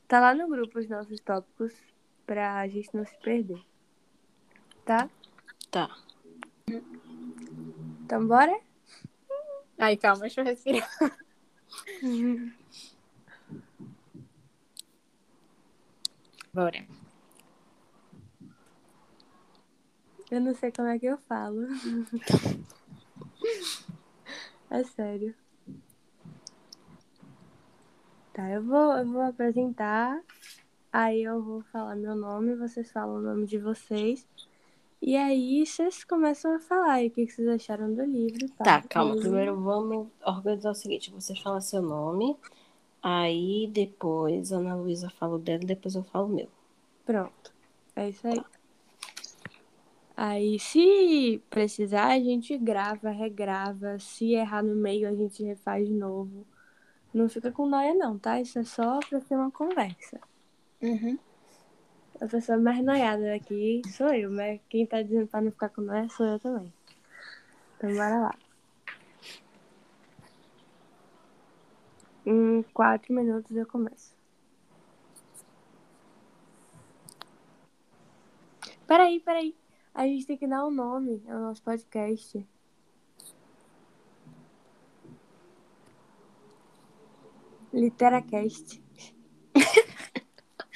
Tá lá no grupo os nossos tópicos pra gente não se perder. Tá? Tá. Então bora? Ai, calma, deixa eu respirar. Bora. Eu não sei como é que eu falo. é sério. Tá, eu vou, eu vou apresentar. Aí eu vou falar meu nome, vocês falam o nome de vocês. E aí vocês começam a falar aí o que, que vocês acharam do livro. e tal. Tá, calma. Aí- Primeiro vamos organizar o seguinte: você fala seu nome, aí depois a Ana Luísa fala o dela, depois eu falo o meu. Pronto. É isso aí. Aí, se precisar, a gente grava, regrava. Se errar no meio, a gente refaz de novo. Não fica com noia, não, tá? Isso é só pra ser uma conversa. Uhum. A pessoa mais noiada aqui sou eu, mas quem tá dizendo pra não ficar com noia sou eu também. Então bora lá. Em quatro minutos eu começo. Peraí, peraí. A gente tem que dar um nome ao nosso podcast. Literacast.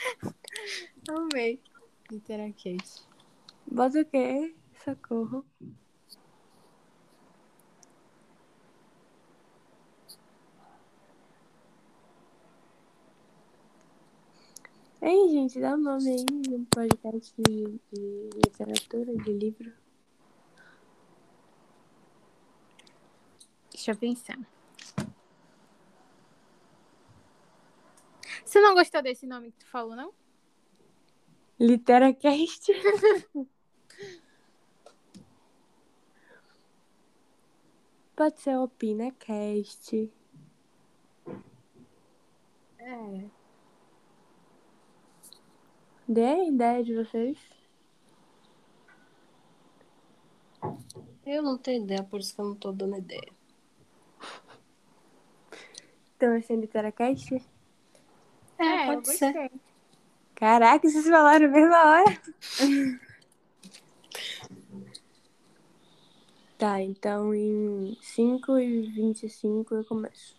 Amei. Literacast. Bota o quê? Socorro. Ei, gente, dá um nome aí no podcast de, de literatura, de livro. Deixa eu pensar. Você não gostou desse nome que tu falou, não? Literacast. Pode ser OpinaCast. É. Dê a ideia de vocês. Eu não tenho ideia, por isso que eu não tô dando ideia. Então, esse é Literacast? É, pode eu ser. Caraca, vocês falaram na mesma hora. tá, então em 5 e 25 eu começo.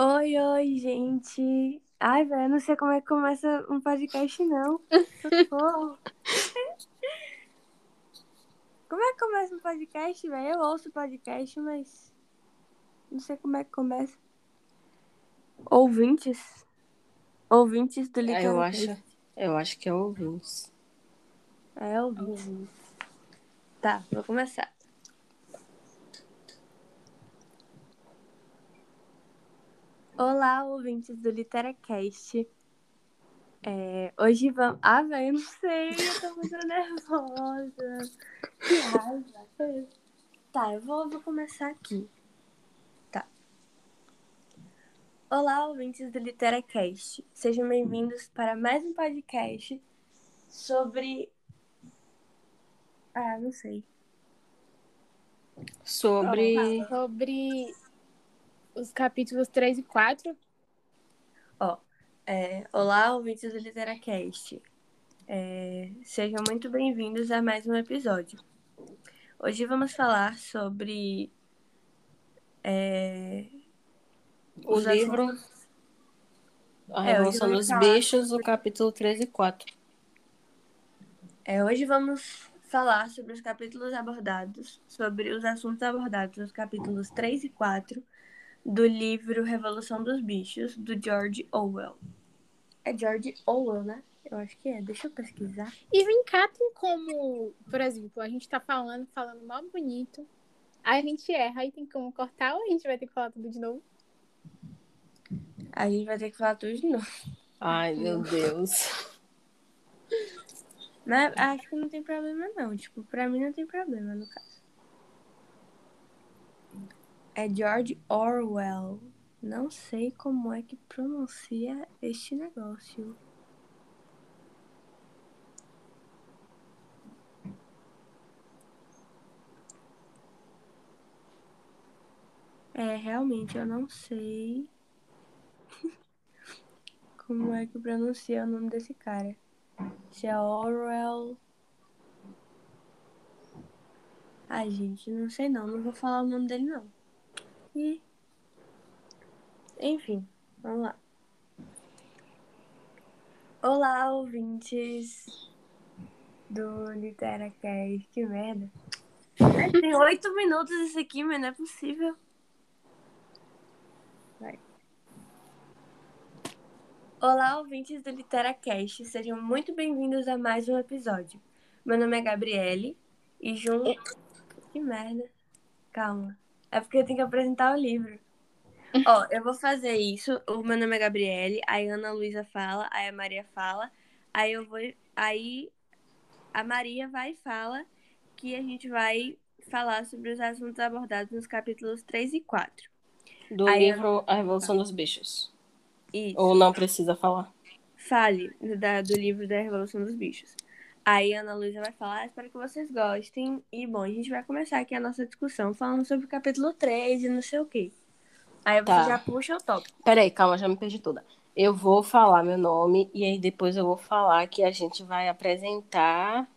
Oi, oi, gente. Ai, velho, eu não sei como é que começa um podcast, não. Como é que começa um podcast, velho? Eu ouço podcast, mas não sei como é que começa. Ouvintes? Ouvintes do É, eu Literacast. acho, eu acho que é ouvintes. É, ouvintes. Tá, vou começar. Olá, ouvintes do Literacast. É, hoje vamos. Ah, velho, eu não sei, eu tô muito nervosa. Que raiva. Tá, eu vou, vou começar aqui. Tá. Olá, ouvintes do Literacast. Sejam bem-vindos para mais um podcast sobre. Ah, não sei. Sobre. Sobre os capítulos 3 e 4. É, olá, ouvintes do Literacast. É, sejam muito bem-vindos a mais um episódio. Hoje vamos falar sobre é, O os livro assuntos- A É, Revolução dos falar Bichos, o capítulo 3 e 4. é, hoje vamos falar sobre os capítulos abordados, sobre os assuntos abordados nos capítulos 3 e 4 do livro Revolução dos Bichos, do George Orwell. É George Orwell, né? Eu acho que é. Deixa eu pesquisar. E vem cá, tem como, por exemplo, a gente tá falando, falando mal bonito. Aí a gente erra, aí tem como cortar ou a gente vai ter que falar tudo de novo? A gente vai ter que falar tudo de novo. Ai, meu Deus. Mas acho que não tem problema, não. Tipo, pra mim não tem problema, no caso. É George Orwell. Não sei como é que pronuncia este negócio. É, realmente eu não sei como é que pronuncia o nome desse cara. Se é Orwell. Ai, gente, não sei não. Não vou falar o nome dele, não. E... Enfim, vamos lá. Olá, ouvintes do Literacast. Que merda. Ai, Tem oito minutos isso aqui, mas não é possível. Vai. Olá, ouvintes do Literacast. Sejam muito bem-vindos a mais um episódio. Meu nome é Gabriele e junto... Que merda. Calma. É porque eu tenho que apresentar o livro. Ó, eu vou fazer isso. O meu nome é Gabriele, aí a Ana Luísa fala, aí a Maria fala, aí eu vou. Aí a Maria vai e fala que a gente vai falar sobre os assuntos abordados nos capítulos 3 e 4. Do Aí livro A Revolução dos Bichos. Isso. Ou não precisa falar? fale da, do livro da Revolução dos Bichos. Aí a Ana Luísa vai falar, ah, espero que vocês gostem. E bom, a gente vai começar aqui a nossa discussão falando sobre o capítulo 3 e não sei o quê. Aí você Tá. já puxa o tópico. Peraí, calma, já me perdi toda. Eu vou falar meu nome e aí depois eu vou falar que a gente vai apresentar.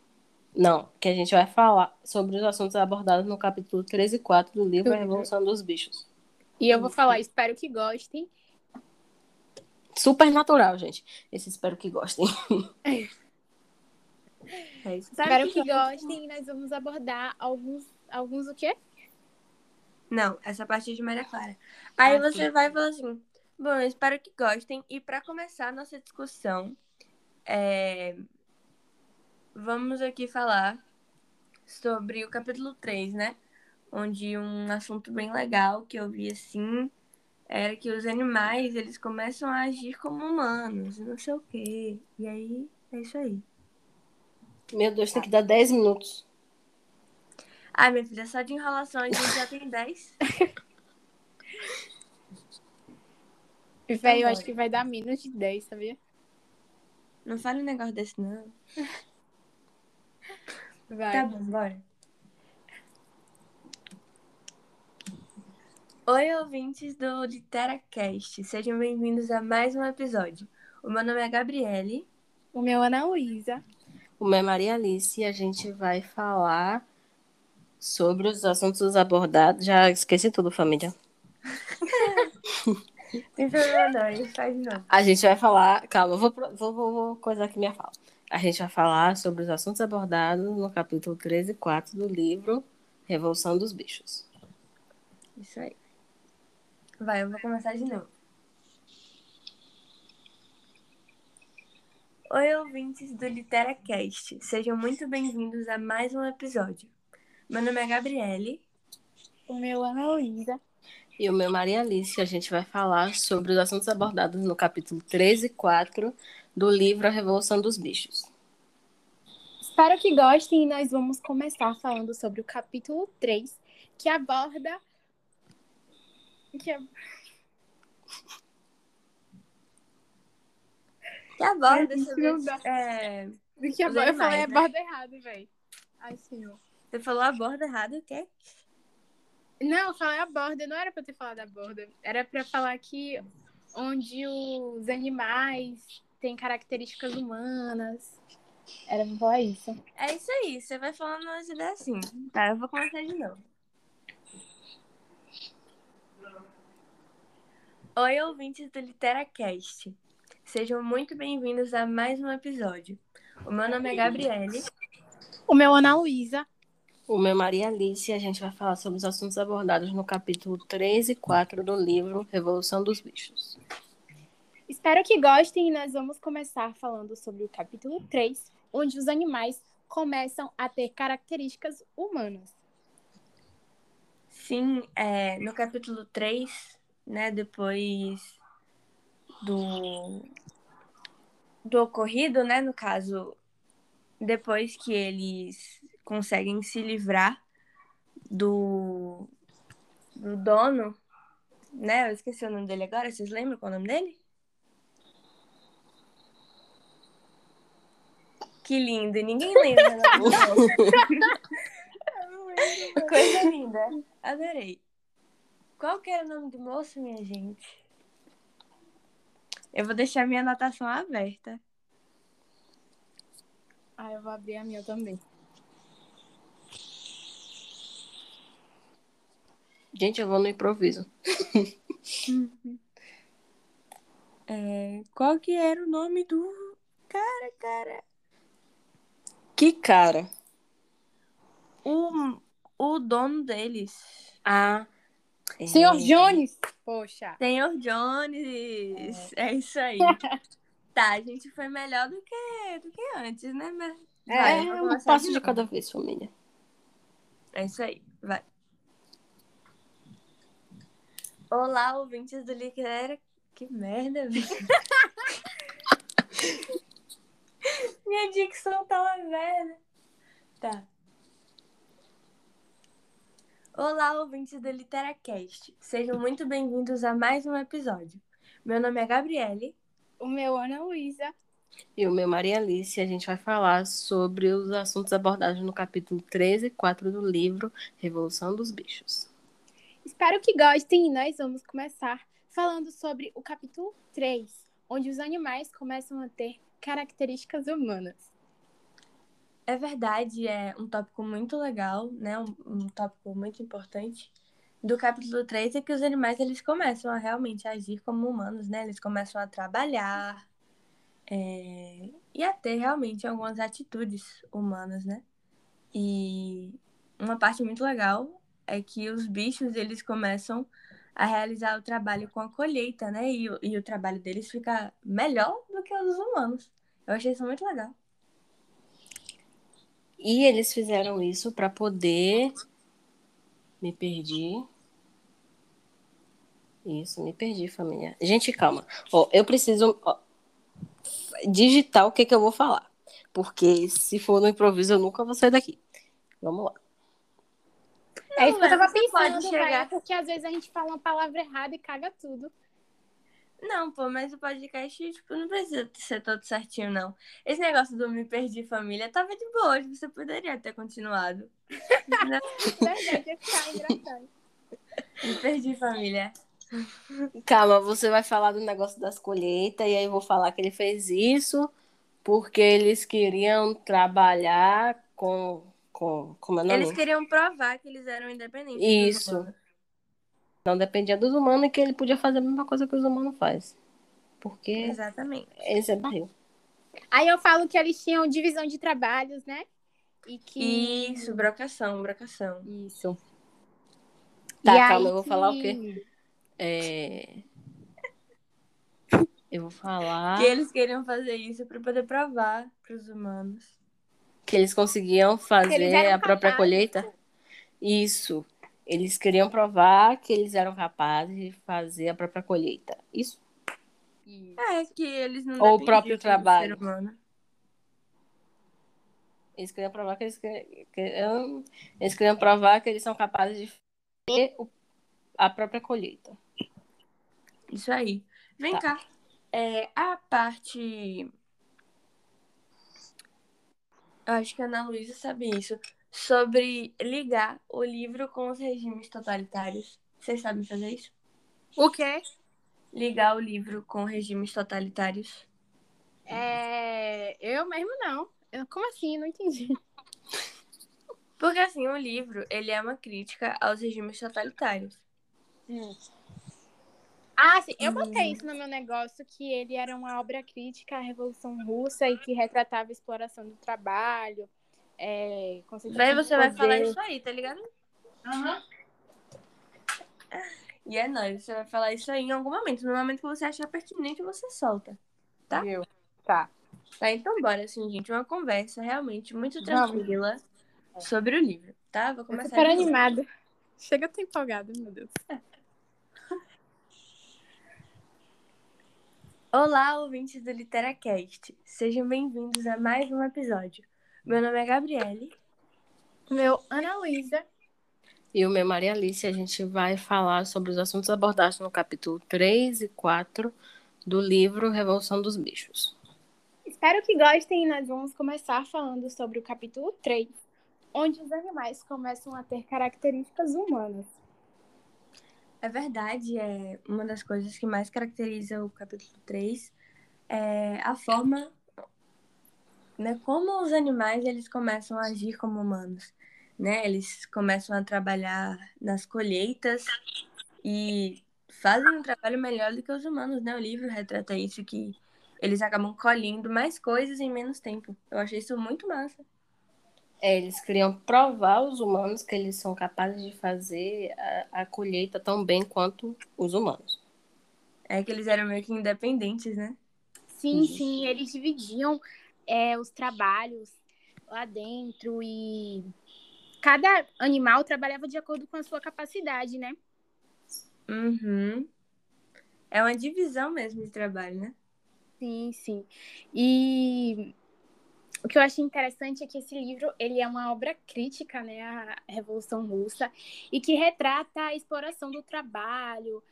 Não, que a gente vai falar sobre os assuntos abordados no capítulo 13 e 4 do livro A Revolução dos Bichos. E eu vou falar, espero que gostem. Super natural, gente. Esse espero que gostem. É isso. Espero que gostem e nós vamos abordar alguns, alguns o quê? Não, essa parte é de Maria Clara. Aí Ah, você vai falar assim, bom, eu espero que gostem. E para começar a nossa discussão, é, vamos aqui falar sobre o capítulo 3, né? Onde um assunto bem legal que eu vi assim era que os animais, eles começam a agir como humanos, não sei o quê. E aí, é isso aí. Meu Deus, tem que dar 10 minutos. Ai, minha filha, só de enrolação a gente já tem 10. E, velho, eu acho que vai dar menos de 10, sabia? Não fale um negócio desse, não. Vai. Tá bom, bora. Oi, ouvintes do LiteraCast. Sejam bem-vindos a mais um episódio. O meu nome é Gabriele. O meu é Ana Luísa. O meu é Maria Alice e a gente vai falar sobre os assuntos abordados. Já esqueci tudo, família. Problema não, a gente vai falar. Calma, eu vou, vou, vou, vou coisar aqui minha fala. A gente vai falar sobre os assuntos abordados no capítulo 13 e 4 do livro Revolução dos Bichos. Isso aí. Vai, eu vou começar de novo. Oi, ouvintes do LiteraCast. Sejam muito bem-vindos a mais um episódio. Meu nome é Gabriele. O meu é Ana Luísa. E o meu é Maria Alice, a gente vai falar sobre os assuntos abordados no capítulo 13 e 4 do livro A Revolução dos Bichos. Espero que gostem e nós vamos começar falando sobre o capítulo 3, que aborda. Que é... Que aborda Ai, sobre... não dá. É... que aborda... Eu falei animais, né? aborda errado, velho. Ai, senhor. Você falou a borda errado, o quê? Não, eu falei a borda, não era pra ter falado a borda. Era pra falar que onde os animais têm características humanas. Era pra falar isso. É isso aí, você vai falando umas ideias assim. Tá, eu vou começar de novo. Oi, ouvintes do LiteraCast. Sejam muito bem-vindos a mais um episódio. O meu nome é Gabriele. O meu é Ana Luísa. O meu é Maria Alice e a gente vai falar sobre os assuntos abordados no capítulo 3 e 4 do livro Revolução dos Bichos. Espero que gostem e nós vamos começar falando sobre o capítulo 3, onde os animais começam a ter características humanas. Sim, é, no capítulo 3, né, depois do, do ocorrido, né, no caso, depois que eles conseguem se livrar do, do dono, né, eu esqueci o nome dele agora, vocês lembram qual é o nome dele? Que lindo, ninguém lembra o nome dele. Coisa linda. Adorei. Qual que era o nome do moço, minha gente? Eu vou deixar minha anotação aberta. Ah, eu vou abrir a minha também. Gente, eu vou no improviso. É, qual que era o nome do cara, cara? Que cara? O, o dono deles. Ah. é. Senhor Jones! Poxa. Senhor Jones. É, isso aí. tá, a gente foi melhor do que, do que antes, né? Mas É, vai, É um passo de cada vez, família. É isso aí, vai. Olá, ouvintes do Liquidera. Que merda, velho. Minha dicção tá uma merda. Tá. Olá, ouvintes do LiteraCast. Sejam muito bem-vindos a mais um episódio. Meu nome é Gabriele. O meu Ana Luísa. E o meu Maria Alice. A gente vai falar sobre os assuntos abordados no capítulo 13 e 4 do livro Revolução dos Bichos. Espero que gostem e nós vamos começar falando sobre o capítulo 3, onde os animais começam a ter características humanas. É verdade, é um tópico muito legal, né? Um, um tópico muito importante do capítulo 3 é que os animais eles começam a realmente agir como humanos, né? Eles começam a trabalhar é, e a ter realmente algumas atitudes humanas, né? E uma parte muito legal é que os bichos eles começam a realizar o trabalho com a colheita, né? E, e o trabalho deles fica melhor do que o dos humanos. Eu achei isso muito legal. E eles fizeram isso para poder. Me perdi. Isso, me perdi, família. Gente, calma. Eu preciso digitar o que, que eu vou falar. Porque se for no improviso, eu nunca vou sair daqui. Vamos lá. É isso que eu tava Você pensando, pode chegar- porque às vezes a gente fala uma palavra errada e caga tudo. Não, pô, mas o podcast, tipo, não precisa ser todo certinho, não. Esse negócio do me perdi família tava de boa, você poderia ter continuado. Verdade, ia ficar engraçado. me perdi família. Calma, você vai falar do negócio das colheitas, e aí eu vou falar que ele fez isso porque eles queriam trabalhar com. Com como é? Eles queriam provar que eles eram independentes. dos Isso. Não dependia dos humanos e que ele podia fazer a mesma coisa que os humanos fazem. Porque Exatamente. esse é barril. Aí eu falo que eles tinham divisão de trabalhos, né? E que. Isso, brocação, brocação. Isso. Tá, E calma, aí eu vou falar o que- quê? É... Eu vou falar Que eles queriam fazer isso pra poder provar pros humanos. Que eles conseguiam fazer eles a própria capazes. colheita. Isso. Eles queriam provar que eles eram capazes de fazer a própria colheita. Isso. É, que eles não Ou o próprio trabalho. Eles queriam provar que eles queriam, eles queriam provar que eles são capazes de fazer o- a própria colheita. Isso aí. Vem Tá. cá. É, a parte. Eu acho que a Ana Luísa sabe isso. Sobre ligar o livro com os regimes totalitários. Vocês sabem fazer isso? O quê? Ligar o livro com regimes totalitários. É... Eu mesmo não. Eu... Como assim? Não entendi. Porque assim, o livro, ele é uma crítica aos regimes totalitários. Ah, sim. Eu botei isso no meu negócio, que ele era uma obra crítica à Revolução Russa e que retratava a exploração do trabalho. É, Daí você vai falar isso aí, tá ligado? E é nóis, você vai falar isso aí em algum momento. No momento que você achar pertinente, você solta. Tá? Viu? Tá. Tá, então bora, assim, gente. Uma conversa realmente muito Vamos. tranquila sobre o livro, tá? Vou Eu começar. super animada. Chega, eu tô empolgada, meu Deus. Olá, ouvintes do Literacast. Sejam bem-vindos a mais um episódio. Meu nome é Gabriele. Meu, Ana Luísa. E o meu Maria Alice, a gente vai falar sobre os assuntos abordados no capítulo 3 e 4 do livro Revolução dos Bichos. Espero que gostem e nós vamos começar falando sobre o capítulo 3, onde os animais começam a ter características humanas. É verdade, é uma das coisas que mais caracteriza o capítulo 3 é a forma, né, como os animais eles começam a agir como humanos, né? Eles começam a trabalhar nas colheitas e fazem um trabalho melhor do que os humanos, né? O livro retrata isso que eles acabam colhendo mais coisas em menos tempo. Eu achei isso muito massa. É, eles queriam provar aos humanos que eles são capazes de fazer a, a colheita tão bem quanto os humanos. É que eles eram meio que independentes, né? Sim, Uhum. sim, eles dividiam é, os trabalhos lá dentro e cada animal trabalhava de acordo com a sua capacidade, né? Uhum. É uma divisão mesmo de trabalho, né? Sim, sim. E o que eu achei interessante é que esse livro ele é uma obra crítica, né, à Revolução Russa e que retrata a exploração do trabalho,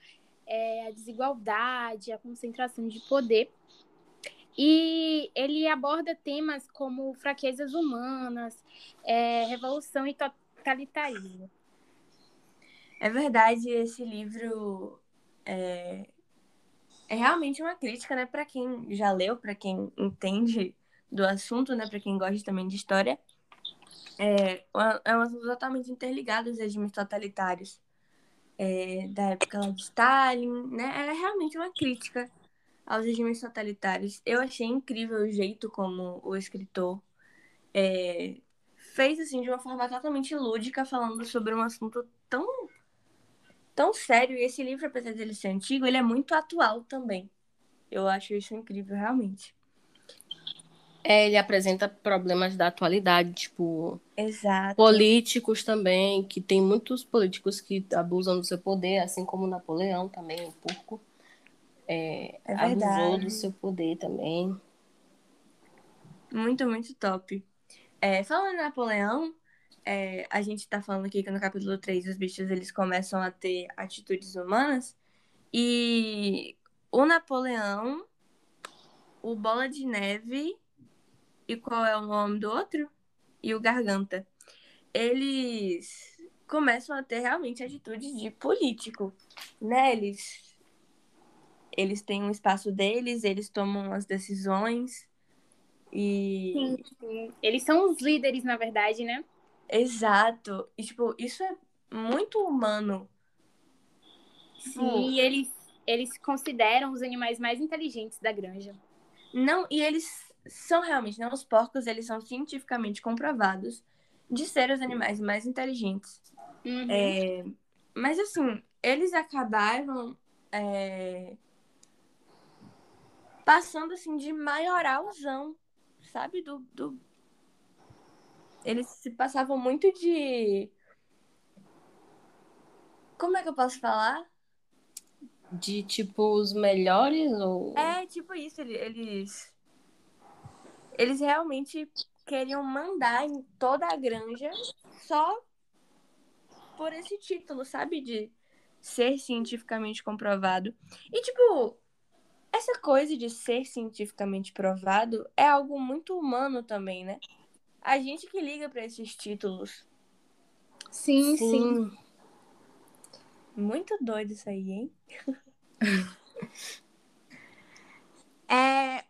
é, a desigualdade, a concentração de poder. E ele aborda temas como fraquezas humanas, é, revolução e totalitarismo. É verdade, esse livro é, é realmente uma crítica, né, para quem já leu, para quem entende do assunto, né, para quem gosta também de história. É, é um assunto totalmente interligado aos regimes totalitários é, da época de Stalin, né? É realmente uma crítica aos regimes totalitários. Eu achei incrível o jeito como o escritor é, fez assim de uma forma totalmente lúdica, falando sobre um assunto tão tão sério. E esse livro, apesar de ele ser antigo, ele é muito atual também. Eu acho isso incrível, realmente. É, ele apresenta problemas da atualidade, tipo. Exato. Políticos também, que tem muitos políticos que abusam do seu poder, assim como Napoleão também, o porco é, é abusou do seu poder também. Muito, muito top. É, falando em Napoleão, é, a gente tá falando aqui que no capítulo 3 os bichos eles começam a ter atitudes humanas. E o Napoleão, o Bola de Neve e qual é o nome do outro? E o Garganta. Eles começam a ter realmente atitudes de político, né? Eles eles têm um espaço deles, eles tomam as decisões e. Sim, sim. Eles são os líderes, na verdade, né? Exato. E, tipo, isso é muito humano. Sim, e eles, eles consideram os animais mais inteligentes da granja. Não, e eles são realmente, né? Os porcos, eles são cientificamente comprovados de ser os animais mais inteligentes. Uhum. É, mas, assim, eles acabaram é, passando assim de maioralzão, sabe? Do, do... Eles se passavam muito de. Como é que eu posso falar? De tipo os melhores ou. É, tipo isso, eles. Eles realmente queriam mandar em toda a granja só por esse título, sabe? De ser cientificamente comprovado. E, tipo, essa coisa de ser cientificamente provado é algo muito humano também, né? A gente que liga para esses títulos. Sim, sim, sim. Muito doido isso aí, hein? é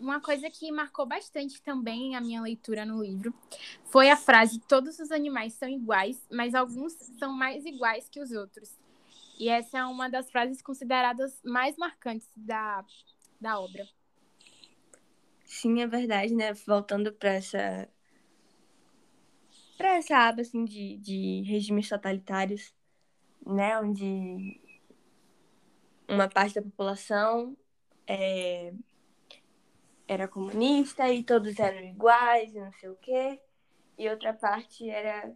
uma coisa que marcou bastante também a minha leitura no livro foi a frase: todos os animais são iguais, mas alguns são mais iguais que os outros. E essa é uma das frases consideradas mais marcantes da, da obra. Sim, é verdade, né? Voltando para essa para essa aba assim de, de regimes totalitários, né, onde uma parte da população é, era comunista e todos eram iguais e não sei o quê, e outra parte era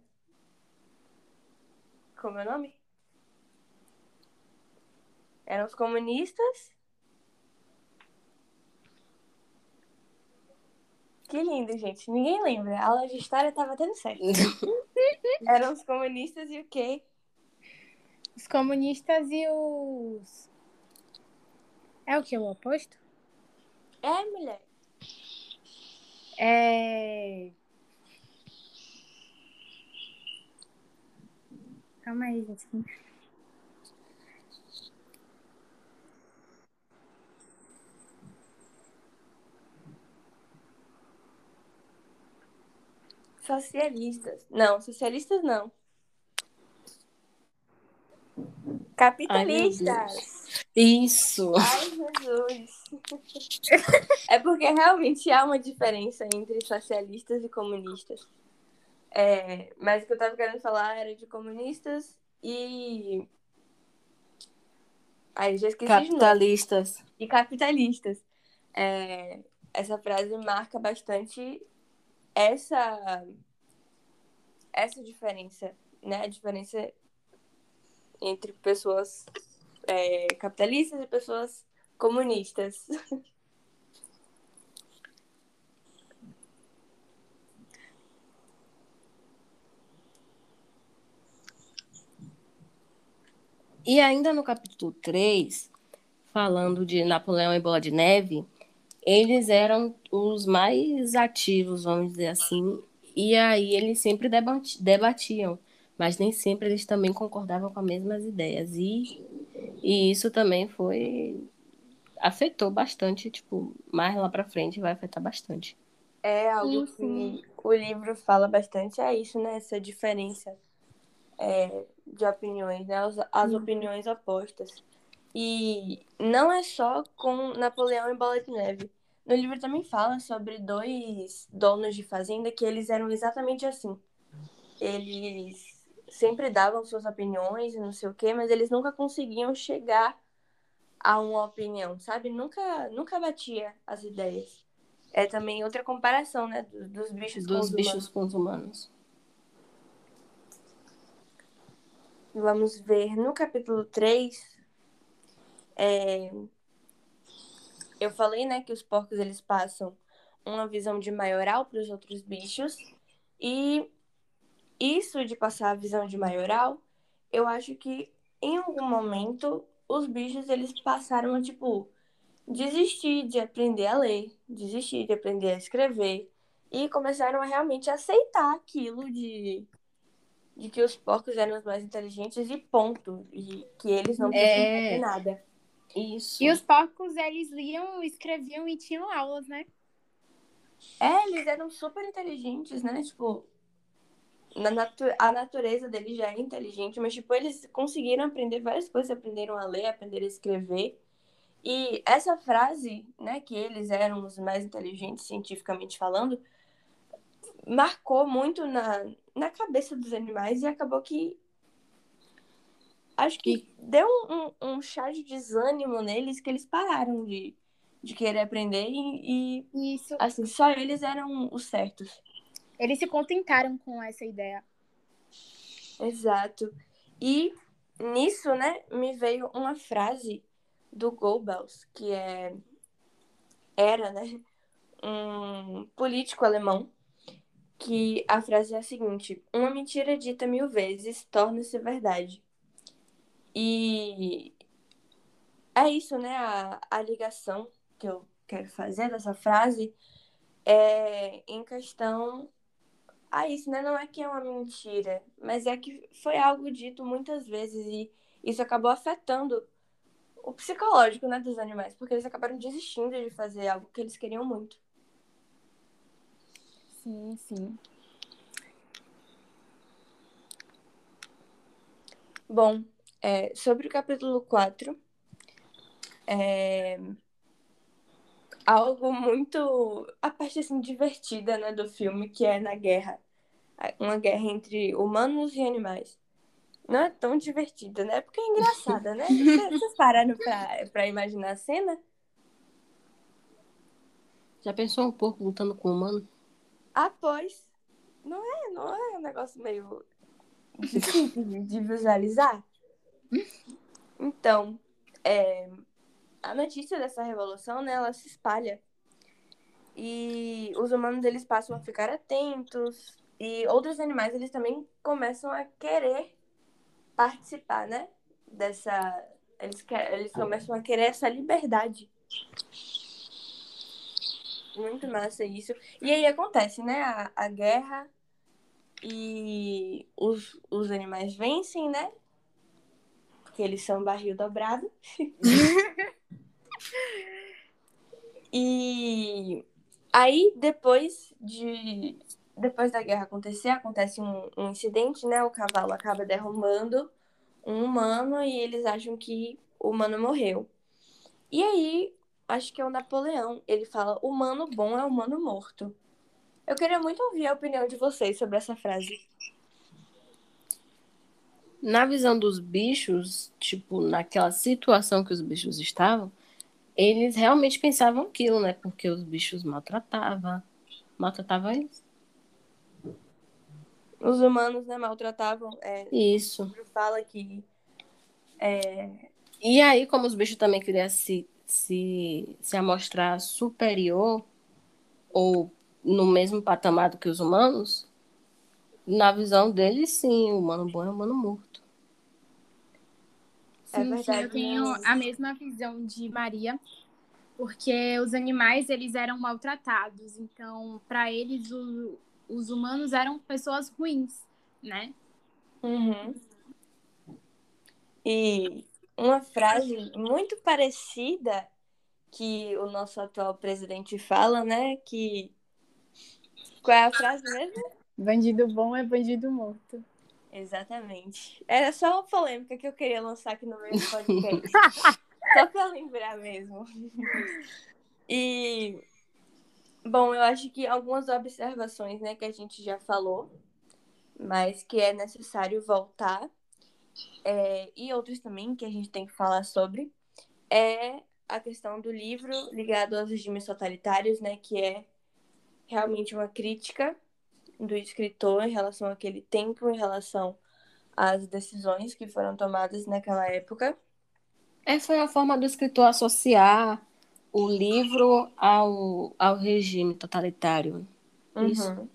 como é o nome? Eram os comunistas. Que lindo, gente. Ninguém lembra. A aula de história estava dando certo. Eram os comunistas e o quê? Os comunistas e os. É o que? O oposto? É, mulher. É. Calma aí, gente. Socialistas. Não, socialistas não. Capitalistas. Ai, Isso. Ai, Jesus. é porque realmente há uma diferença entre socialistas e comunistas. É, mas o que eu estava querendo falar era de comunistas e. Aí já esqueci Capitalistas. E capitalistas. É, essa frase marca bastante essa essa diferença, né? A diferença entre pessoas é, capitalistas e pessoas comunistas. E ainda no capítulo 3, falando de Napoleão e Bola de Neve, eles eram os mais ativos, vamos dizer assim, e aí eles sempre debatiam, mas nem sempre eles também concordavam com as mesmas ideias. E, e isso também foi. afetou bastante, tipo, mais lá pra frente vai afetar bastante. É algo sim, que o livro fala bastante, é isso, né? Essa diferença é, de opiniões, né? As, as opiniões opostas. E não é só com Napoleão e Bola de Neve. No livro também fala sobre dois donos de fazenda que eles eram exatamente assim. Eles sempre davam suas opiniões e não sei o quê, mas eles nunca conseguiam chegar a uma opinião, sabe? Nunca, nunca batia as ideias. É também outra comparação, né? Dos bichos dos com os bichos humanos. com os humanos. Vamos ver no capítulo 3. É... Eu falei, né, que os porcos eles passam uma visão de maioral para os outros bichos. E isso de passar a visão de maioral, eu acho que em algum momento os bichos eles passaram a tipo desistir de aprender a ler, desistir de aprender a escrever e começaram a realmente aceitar aquilo de de que os porcos eram os mais inteligentes e ponto. E que eles não precisam É. fazer nada. Isso. E os porcos, eles liam, escreviam e tinham aulas, né? É, eles eram super inteligentes, né? Tipo, na natu a natureza deles já é inteligente, mas, tipo, eles conseguiram aprender várias coisas, aprenderam a ler, aprenderam a escrever. E essa frase, né, que eles eram os mais inteligentes cientificamente falando, marcou muito na, na cabeça dos animais e acabou que. Acho que deu um, um, um chá de desânimo neles que eles pararam de, de querer aprender e, e, Isso. assim, só eles eram os certos. Eles se contentaram com essa ideia. Exato. E nisso, né, me veio uma frase do Goebbels, que é era, né, um político alemão, que a frase é a seguinte: uma mentira dita mil vezes torna-se verdade. E é isso, né, a, a ligação que eu quero fazer dessa frase é em questão a isso, né? Não é que é uma mentira, mas é que foi algo dito muitas vezes e isso acabou afetando o psicológico, né, dos animais, porque eles acabaram desistindo de fazer algo que eles queriam muito. Sim, sim. Bom, é, sobre o capítulo 4, é algo muito. a parte assim divertida né, do filme, que é na guerra. Uma guerra entre humanos e animais. Não é tão divertida, né? Porque é engraçada, né? Vocês pararam pra, pra imaginar a cena? Já pensou um pouco lutando com o humano? Ah, pois. Não é, não é um negócio meio difícil de, de visualizar? Então, é, a notícia dessa revolução, né, ela se espalha. E os humanos, eles passam a ficar atentos. E outros animais, eles também começam a querer participar, né? Dessa... Eles, quer, eles começam a querer essa liberdade. Muito massa isso. E aí acontece, né? A, a guerra e os, os animais vencem, né? Porque eles são barril dobrado. e aí, depois de. Depois da guerra acontecer, acontece um, um incidente, né? O cavalo acaba derrubando um humano e eles acham que o humano morreu. E aí, acho que é o Napoleão. Ele fala: humano bom é humano morto. Eu queria muito ouvir a opinião de vocês sobre essa frase. Na visão dos bichos, tipo, naquela situação que os bichos estavam, eles realmente pensavam aquilo, né? Porque os bichos maltratavam. Maltratavam eles. Os humanos, né, maltratavam. É, Isso. o livro fala que. É, E aí, como os bichos também queriam se, se, se amostrar superior ou no mesmo patamar do que os humanos, na visão deles, sim, o humano bom é o humano morto. Sim, é verdade, sim, eu tenho a mesma visão de Maria, porque os animais eles eram maltratados, então para eles o, os humanos eram pessoas ruins, né? Uhum. E uma frase muito parecida que o nosso atual presidente fala, né? Que qual é a frase mesmo? Bandido bom é bandido morto. Exatamente. Era só uma polêmica que eu queria lançar aqui no meu podcast. só pra lembrar mesmo. E bom, eu acho que algumas observações, né, que a gente já falou, mas que é necessário voltar, é, e outros também que a gente tem que falar sobre, é a questão do livro ligado aos regimes totalitários, né, que é realmente uma crítica do escritor em relação àquele tempo, em relação às decisões que foram tomadas naquela época. Essa foi a forma do escritor associar o livro ao, ao regime totalitário. Uhum. Isso.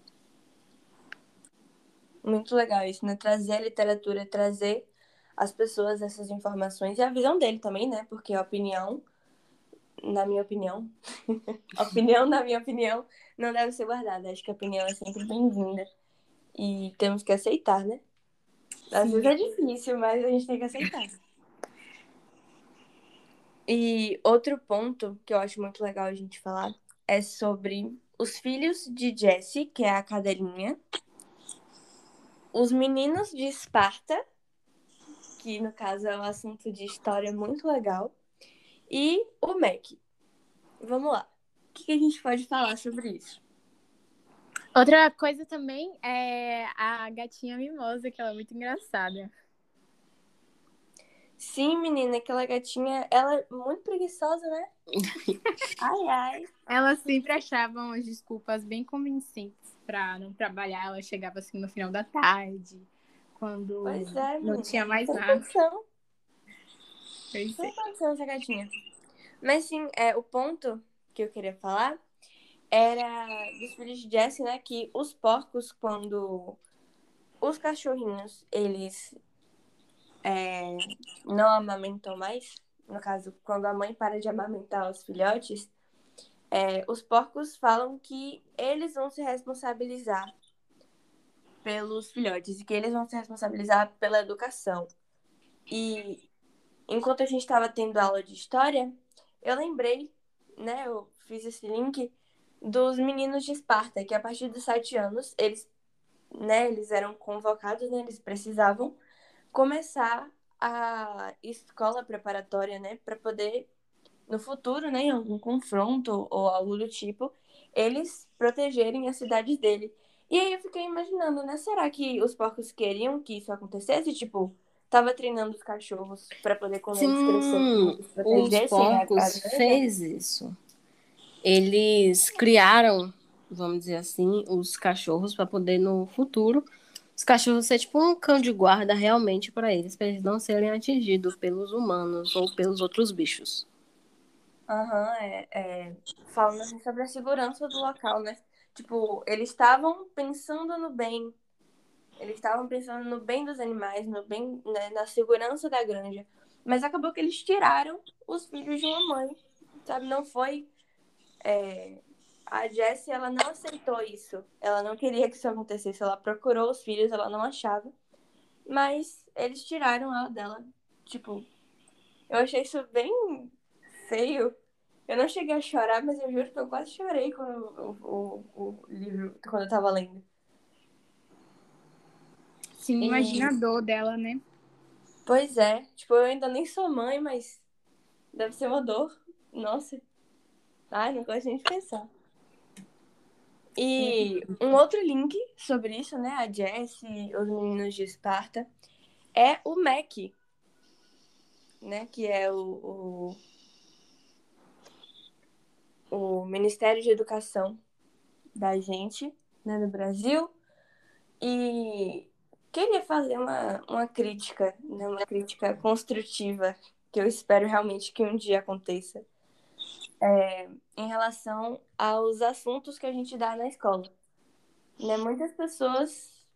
Muito legal isso, né? Trazer a literatura, trazer as pessoas essas informações e a visão dele também, né? Porque a opinião, na minha opinião, a opinião, na minha opinião, não deve ser guardada. Acho que a opinião é sempre bem-vinda. E temos que aceitar, né? Às vezes é difícil, mas a gente tem que aceitar. E outro ponto que eu acho muito legal a gente falar é sobre os filhos de Jesse, que é a cadelinha, os meninos de Esparta, que no caso é um assunto de história muito legal, e o Mac. Vamos lá. O que a gente pode falar sobre isso? Outra coisa também é a gatinha mimosa, que ela é muito engraçada. Sim, menina, aquela gatinha, ela é muito preguiçosa, né? ai, ai. Ela sempre achava umas desculpas bem convincentes pra não trabalhar. Ela chegava assim no final da tarde, quando é, não tinha mais nada. Pois é. essa gatinha. Mas sim, é, o ponto que eu queria falar era dos filhos de Jesse, né? Que os porcos, quando os cachorrinhos, eles é, não amamentam mais, no caso, quando a mãe para de amamentar os filhotes, é, os porcos falam que eles vão se responsabilizar pelos filhotes e que eles vão se responsabilizar pela educação. E enquanto a gente estava tendo aula de história, eu lembrei, né, eu fiz esse link dos meninos de Esparta, que a partir dos sete anos, eles, né, eles eram convocados, né, eles precisavam começar a escola preparatória, né, para poder no futuro, né, em algum confronto ou algo do tipo, eles protegerem a cidade dele. E aí eu fiquei imaginando, né, será que os porcos queriam que isso acontecesse, tipo, tava treinando os cachorros para poder quando Sim, eles crescerem, os porcos fez isso. Eles criaram, vamos dizer assim, os cachorros para poder no futuro os cachorros ser tipo um cão de guarda realmente para eles, para eles não serem atingidos pelos humanos ou pelos outros bichos. Aham, uhum, é, é, falando assim sobre a segurança do local, né? Tipo, eles estavam pensando no bem. Eles estavam pensando no bem dos animais, no bem, né, na segurança da granja. Mas acabou que eles tiraram os filhos de uma mãe, sabe? Não foi é, a Jessie, ela não aceitou isso. Ela não queria que isso acontecesse. Ela procurou os filhos, ela não achava. Mas eles tiraram ela dela. Tipo, eu achei isso bem feio. Eu não cheguei a chorar, mas eu juro que eu quase chorei quando o, o, o livro, quando eu tava lendo. Sim, imagina a dor dela, né? Pois é. Tipo, eu ainda nem sou mãe, mas deve ser uma dor. Nossa. Ai, não gosto nem de pensar. E um outro link sobre isso, né? A Jessie, os meninos de Esparta, é o MEC, né? Que é o, o, o Ministério de Educação da gente, né, no Brasil. E queria fazer uma, uma crítica, né, uma crítica construtiva, que eu espero realmente que um dia aconteça é, em relação aos assuntos que a gente dá na escola. Né? Muitas pessoas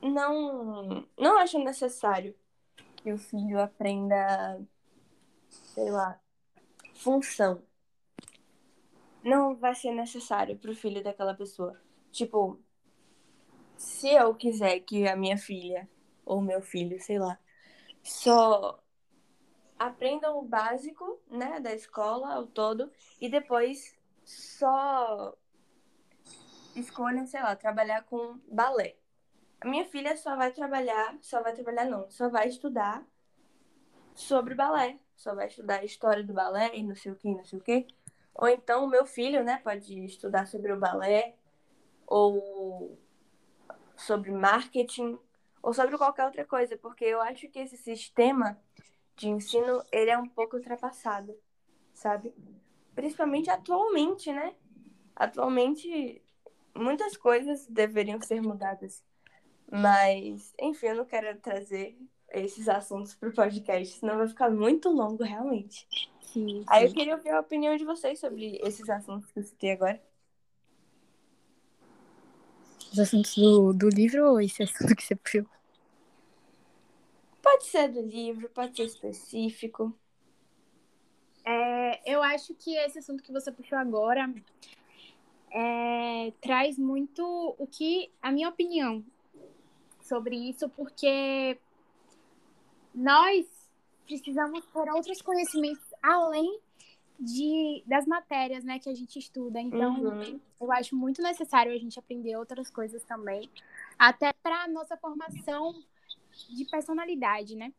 não, não acham necessário que o filho aprenda, sei lá, função. Não vai ser necessário pro filho daquela pessoa. Tipo, se eu quiser que a minha filha ou meu filho, sei lá, só aprendam o básico, né, da escola ao todo e depois só escolham, sei lá, trabalhar com balé. A minha filha só vai trabalhar, só vai trabalhar não, só vai estudar sobre balé, só vai estudar a história do balé e não sei o que, não sei o que. Ou então o meu filho, né, pode estudar sobre o balé ou sobre marketing ou sobre qualquer outra coisa, porque eu acho que esse sistema de ensino ele é um pouco ultrapassado, sabe? Principalmente atualmente, né? Atualmente muitas coisas deveriam ser mudadas. Mas, enfim, eu não quero trazer esses assuntos para o podcast, senão vai ficar muito longo, realmente. Sim, sim. Aí eu queria ouvir a opinião de vocês sobre esses assuntos que eu citei agora. Os assuntos do, do livro ou esse assunto que você puxou? Pode ser do livro, pode ser específico. É, eu acho que esse assunto que você puxou agora é, traz muito o que, a minha opinião sobre isso, porque nós precisamos ter outros conhecimentos além de, das matérias né, que a gente estuda. Então, Uhum. eu acho muito necessário a gente aprender outras coisas também, até para nossa formação de personalidade, né?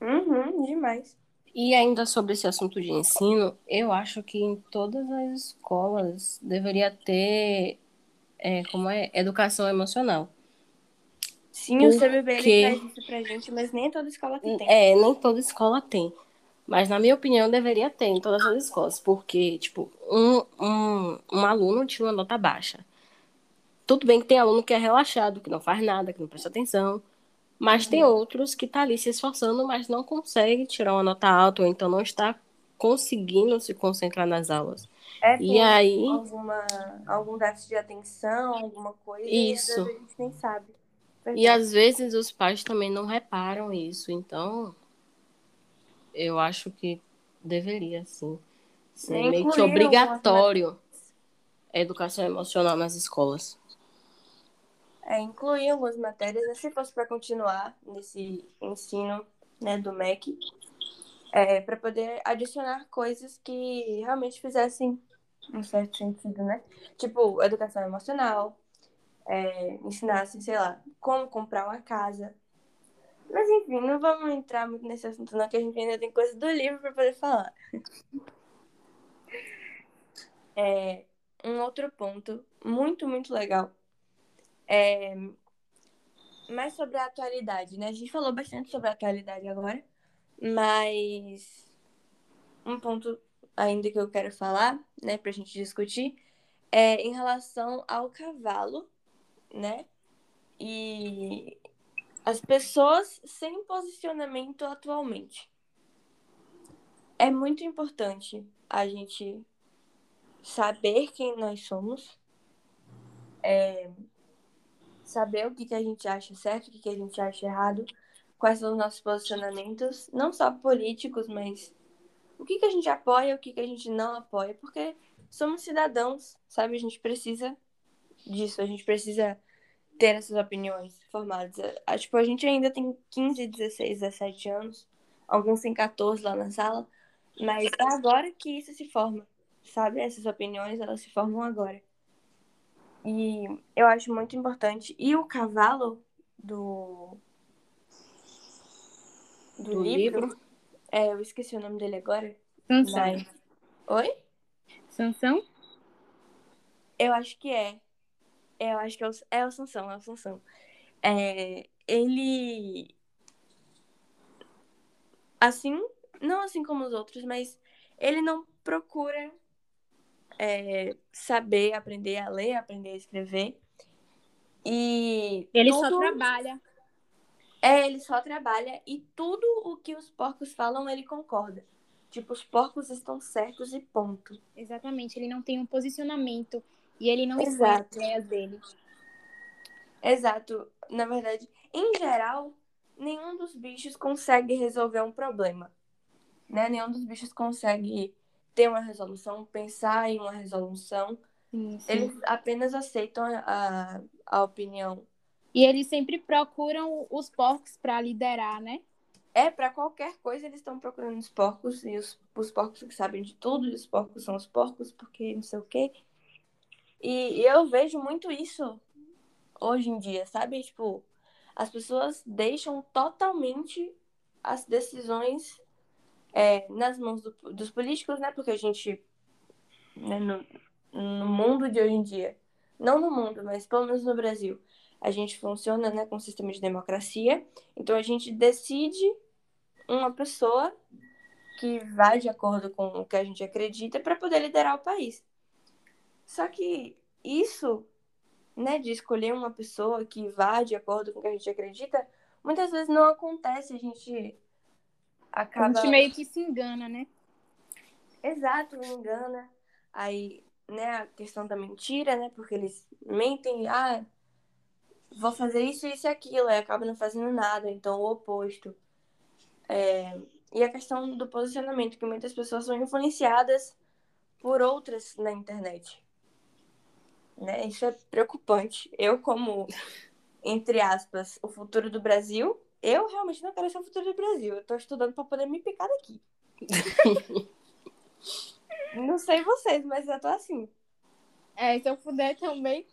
Uhum, demais. E ainda sobre esse assunto de ensino, eu acho que em todas as escolas deveria ter, é, como é, educação emocional. Sim, Por o CBB ele traz isso pra gente, mas nem toda escola tem. É, nem toda escola tem. Mas, na minha opinião, deveria ter em todas as escolas. Porque, tipo, um, um, um aluno tinha uma nota baixa. Tudo bem que tem aluno que é relaxado, que não faz nada, que não presta atenção. Mas tem outros que tá ali se esforçando, mas não consegue tirar uma nota alta, ou então não está conseguindo se concentrar nas aulas. É, E aí, alguma, algum déficit de atenção, alguma coisa, Isso. a gente nem sabe. e Verdade. às vezes os pais também não reparam isso. Então, eu acho que deveria, sim, ser meio que obrigatório a educação emocional nas escolas. É, incluir algumas matérias, né, se fosse para continuar nesse ensino né, do MEC, é, para poder adicionar coisas que realmente fizessem um certo sentido, né? Tipo, educação emocional, é, ensinassem, sei lá, como comprar uma casa. Mas enfim, não vamos entrar muito nesse assunto, não, que a gente ainda tem coisa do livro para poder falar. É, um outro ponto muito, muito legal é mais sobre a atualidade, né? A gente falou bastante sobre a atualidade agora, mas um ponto ainda que eu quero falar, né, pra gente discutir, é em relação ao cavalo, né? E as pessoas sem posicionamento atualmente. É muito importante a gente saber quem nós somos, é, saber o que, que a gente acha certo, o que, que a gente acha errado, quais são os nossos posicionamentos, não só políticos, mas o que, que a gente apoia, o que, que a gente não apoia, porque somos cidadãos, sabe? A gente precisa disso, a gente precisa ter essas opiniões formadas. Ah, Tipo, a gente ainda tem 15, 16, 17 anos, alguns têm 14 lá na sala, mas é agora que isso se forma, sabe? Essas opiniões, elas se formam agora. E eu acho muito importante. E o cavalo do, do, Do livro, livro. é, eu esqueci o nome dele agora, Sansão. mas... Oi? Sansão? Eu acho que é. Eu acho que é o, é o Sansão, é o Sansão. É, ele. Assim, não assim como os outros, mas ele não procura é, saber, aprender a ler, aprender a escrever. E. Ele só trabalha. É, ele só trabalha e tudo o que os porcos falam, ele concorda. Tipo, os porcos estão certos e ponto. Exatamente, ele não tem um posicionamento e ele não Exato. as ideias dele. Exato. Na verdade, em geral, nenhum dos bichos consegue resolver um problema. Né? Nenhum dos bichos consegue ter uma resolução, pensar em uma resolução. Sim, sim. Eles apenas aceitam a, a opinião. E eles sempre procuram os porcos para liderar, né? É, para qualquer coisa eles estão procurando os porcos, e os, os porcos que sabem de tudo, e os porcos são os porcos, porque não sei o quê. E, e eu vejo muito isso hoje em dia, sabe? Tipo, as pessoas deixam totalmente as decisões é, nas mãos do, dos políticos, né? Porque a gente, né, no, no mundo de hoje em dia, não no mundo, mas pelo menos no Brasil, a gente funciona né, com um sistema de democracia, então a gente decide uma pessoa que vai de acordo com o que a gente acredita para poder liderar o país. Só que isso, né, de escolher uma pessoa que vá de acordo com o que a gente acredita, muitas vezes não acontece, a gente acaba... A gente meio que se engana, né? Exato, me engana. Aí, né, a questão da mentira, né, porque eles mentem, ah, vou fazer isso, isso e aquilo, e acaba não fazendo nada, então o oposto. É, e a questão do posicionamento, que muitas pessoas são influenciadas por outras na internet. Né? Isso é preocupante. Eu, como, entre aspas, o futuro do Brasil, eu realmente não quero ser o futuro do Brasil. Eu tô estudando para poder me picar daqui. não sei vocês, mas eu tô assim. É, se eu puder também.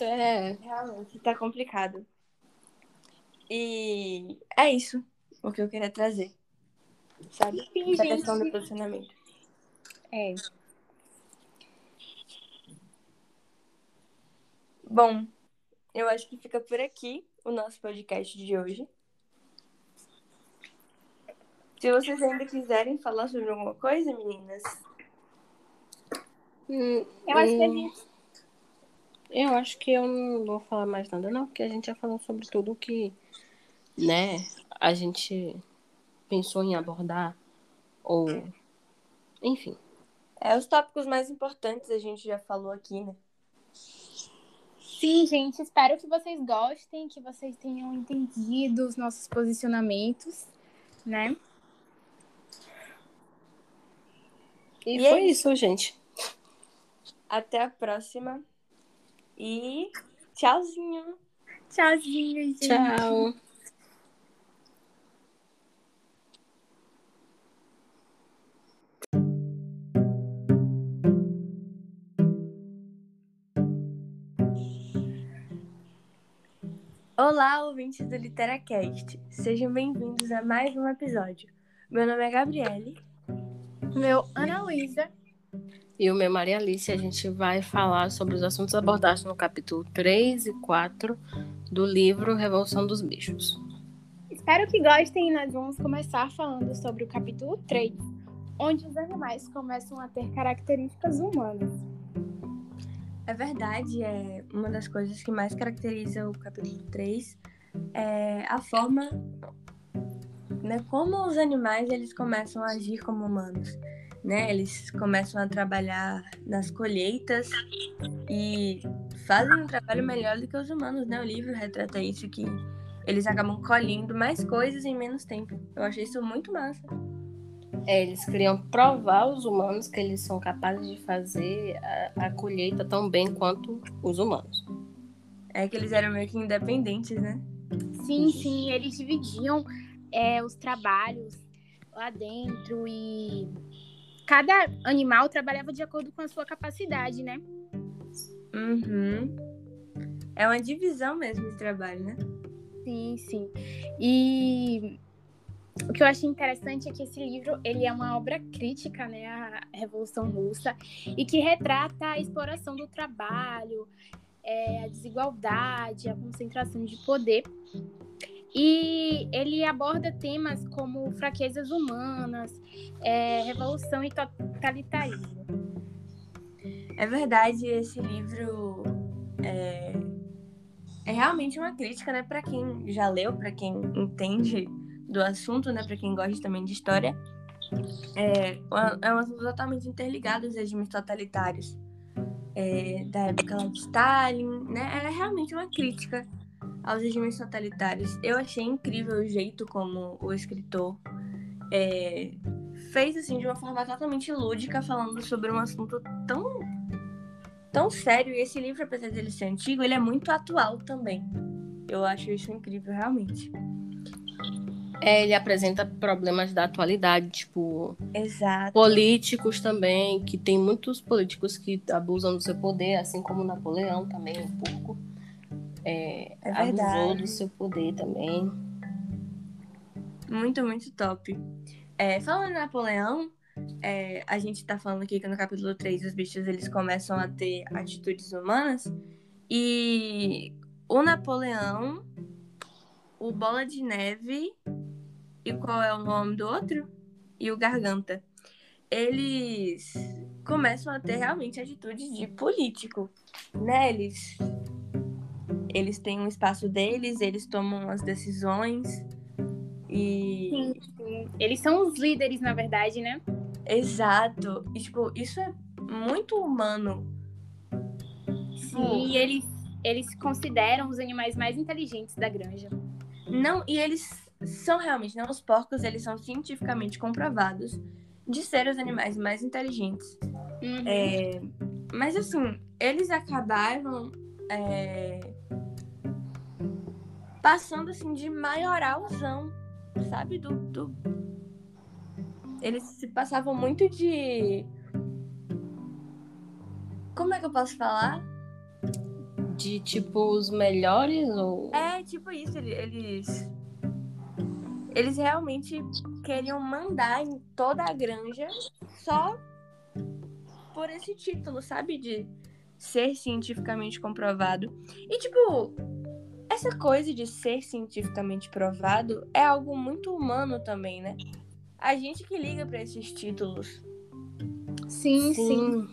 É, realmente tá complicado. E é isso o que eu queria trazer. Sabe? Sim, Essa questão do posicionamento. É. Bom, eu acho que fica por aqui o nosso podcast de hoje. Se vocês ainda quiserem falar sobre alguma coisa, meninas. Hum, Eu acho que a gente. Eu acho que eu não vou falar mais nada, não, porque a gente já falou sobre tudo que, né, a gente pensou em abordar, ou. Enfim. É, os tópicos mais importantes a gente já falou aqui, né? Sim, gente, espero que vocês gostem, que vocês tenham entendido os nossos posicionamentos, né? E, E é foi isso, gente. Até a próxima. E tchauzinho. Tchauzinho, gente. Tchau. Olá, ouvintes do LiteraCast. Sejam bem-vindos a mais um episódio. Meu nome é Gabriele. Meu Ana Luísa. E o meu Maria Alice, a gente vai falar sobre os assuntos abordados no capítulo 3 e 4 do livro Revolução dos Bichos. Espero que gostem e nós vamos começar falando sobre o capítulo 3, onde os animais começam a ter características humanas. É verdade, é uma das coisas que mais caracteriza o capítulo 3 é a forma, né, como os animais eles começam a agir como humanos, né? Eles começam a trabalhar nas colheitas e fazem um trabalho melhor do que os humanos, né? O livro retrata isso que eles acabam colhendo mais coisas em menos tempo. Eu achei isso muito massa. É, eles queriam provar aos humanos que eles são capazes de fazer a, a colheita tão bem quanto os humanos. É que eles eram meio que independentes, né? Sim, sim, eles dividiam é, os trabalhos lá dentro e cada animal trabalhava de acordo com a sua capacidade, né? Uhum. É uma divisão mesmo de trabalho, né? Sim, sim. E o que eu achei interessante é que esse livro ele é uma obra crítica, né, à Revolução Russa e que retrata a exploração do trabalho, é, a desigualdade, a concentração de poder. E ele aborda temas como fraquezas humanas, é, revolução e totalitarismo. É verdade, esse livro é, é realmente uma crítica, né, para quem já leu, para quem entende do assunto, né, para quem gosta também de história. É, é um assunto totalmente interligado aos regimes totalitários é, da época de Stalin, né? É realmente uma crítica aos regimes totalitários. Eu achei incrível o jeito como o escritor é, fez assim de uma forma totalmente lúdica, falando sobre um assunto tão tão sério. E esse livro, apesar de ele ser antigo, ele é muito atual também. Eu acho isso incrível, realmente. É, ele apresenta problemas da atualidade, tipo. Exato. Políticos também, que tem muitos políticos que abusam do seu poder, assim como Napoleão também, um pouco. É, É abusou do seu poder também. Muito, muito top. É, falando em Napoleão, é, a gente tá falando aqui que no capítulo 3 os bichos eles começam a ter atitudes humanas. E o Napoleão, o Bola de Neve e qual é o nome do outro? E o Garganta. Eles começam a ter realmente atitudes de político, né? Eles, eles têm um espaço deles, eles tomam as decisões. E. Sim, sim. Eles são os líderes, na verdade, né? Exato. E, tipo, isso é muito humano. Sim, e eles, eles consideram os animais mais inteligentes da granja. Não, e eles são realmente, não, os porcos, eles são cientificamente comprovados de ser os animais mais inteligentes. Uhum. É, mas assim, eles acabaram é, passando assim de maioralzão, sabe? Do, do... Eles se passavam muito de. Como é que eu posso falar? De tipo os melhores ou. É, tipo isso, ele- eles. Eles realmente queriam mandar em toda a granja só por esse título, sabe? De ser cientificamente comprovado. E, tipo, essa coisa de ser cientificamente provado é algo muito humano também, né? A gente que liga pra esses títulos. Sim, sim.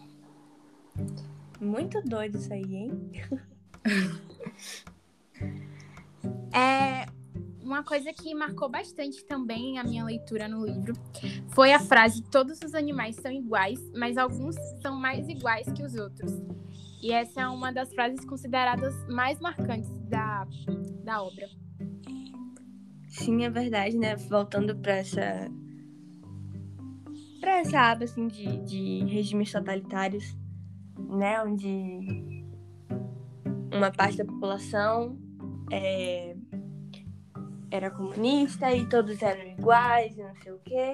Muito doido isso aí, hein? É, uma coisa que marcou bastante também a minha leitura no livro foi a frase: todos os animais são iguais, mas alguns são mais iguais que os outros. E essa é uma das frases consideradas mais marcantes da, da obra. Sim, é verdade, né? Voltando pra essa. pra essa aba, assim, de, de regimes totalitários, né? Onde uma parte da população é, era comunista e todos eram iguais e não sei o quê.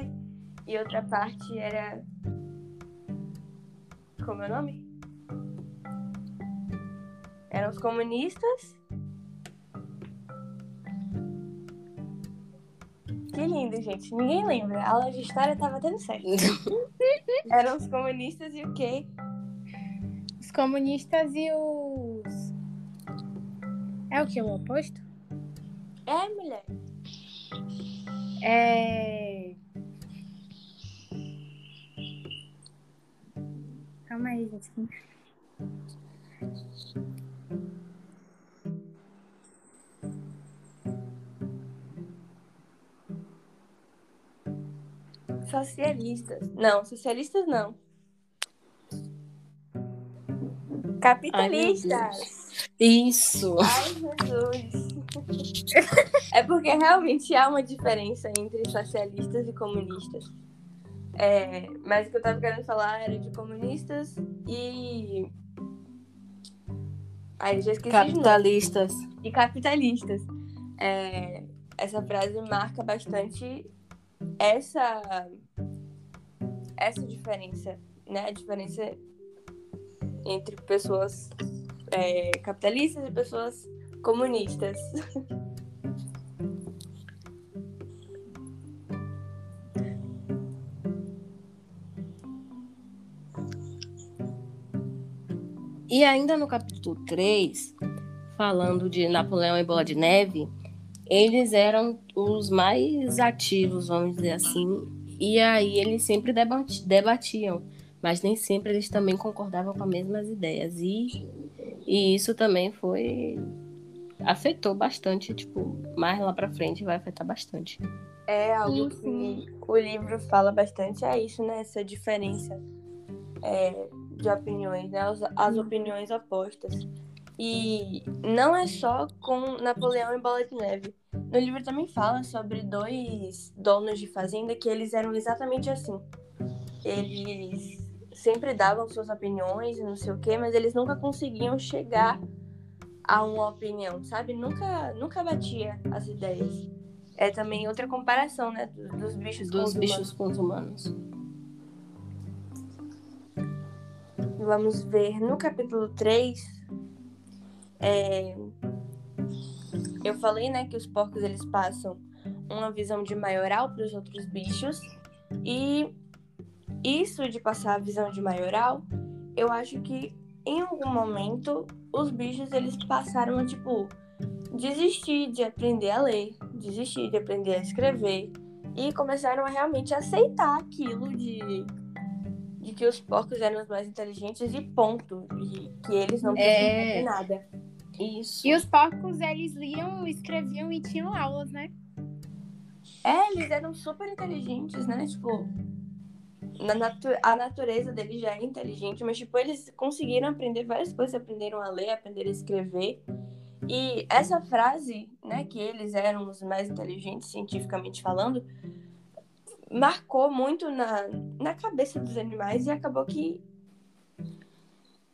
E outra parte era. Como é o nome? Eram os comunistas Que lindo, gente. Ninguém lembra. A aula de história tava dando certo. Eram os comunistas e o quê? Os comunistas e os. É o que? O oposto? É, mulher. É. Calma aí, gente. Socialistas. Não, socialistas não. Capitalistas. Isso! Ai, Jesus. é porque realmente há uma diferença entre socialistas e comunistas. É, mas o que eu tava querendo falar era de comunistas e. Ai, já esqueci. Capitalistas. e capitalistas. É, essa frase marca bastante essa essa diferença, né? A diferença entre pessoas é, capitalistas e pessoas comunistas. E ainda no capítulo 3, falando de Napoleão e Bola de Neve, eles eram os mais ativos, vamos dizer assim, e aí eles sempre debati- debatiam, mas nem sempre eles também concordavam com as mesmas ideias. E, e isso também foi. afetou bastante, tipo, mais lá pra frente vai afetar bastante. É algo Sim, que o livro fala bastante, é isso, né? Essa diferença é, de opiniões, né? As, as opiniões opostas. E não é só com Napoleão e Bola de Neve. No livro também fala sobre dois donos de fazenda que eles eram exatamente assim. Eles sempre davam suas opiniões e não sei o quê, mas eles nunca conseguiam chegar a uma opinião, sabe? Nunca, nunca batia as ideias. É também outra comparação, né? Dos bichos Dos com os bichos com os humanos. Vamos ver no capítulo 3. É, Eu falei, né, que os porcos eles passam uma visão de maioral para os outros bichos. E isso de passar a visão de maioral, eu acho que em algum momento os bichos eles passaram a tipo desistir de aprender a ler, desistir de aprender a escrever e começaram a realmente aceitar aquilo de de que os porcos eram os mais inteligentes e ponto, e que eles não precisavam É. de nada. Isso. E os porcos, eles liam, escreviam e tinham aulas, né? É, eles eram super inteligentes, né? Tipo, na natu- a natureza deles já é inteligente, mas tipo, eles conseguiram aprender várias coisas, aprenderam a ler, aprenderam a escrever. E essa frase, né, que eles eram os mais inteligentes cientificamente falando, marcou muito na, na cabeça dos animais e acabou que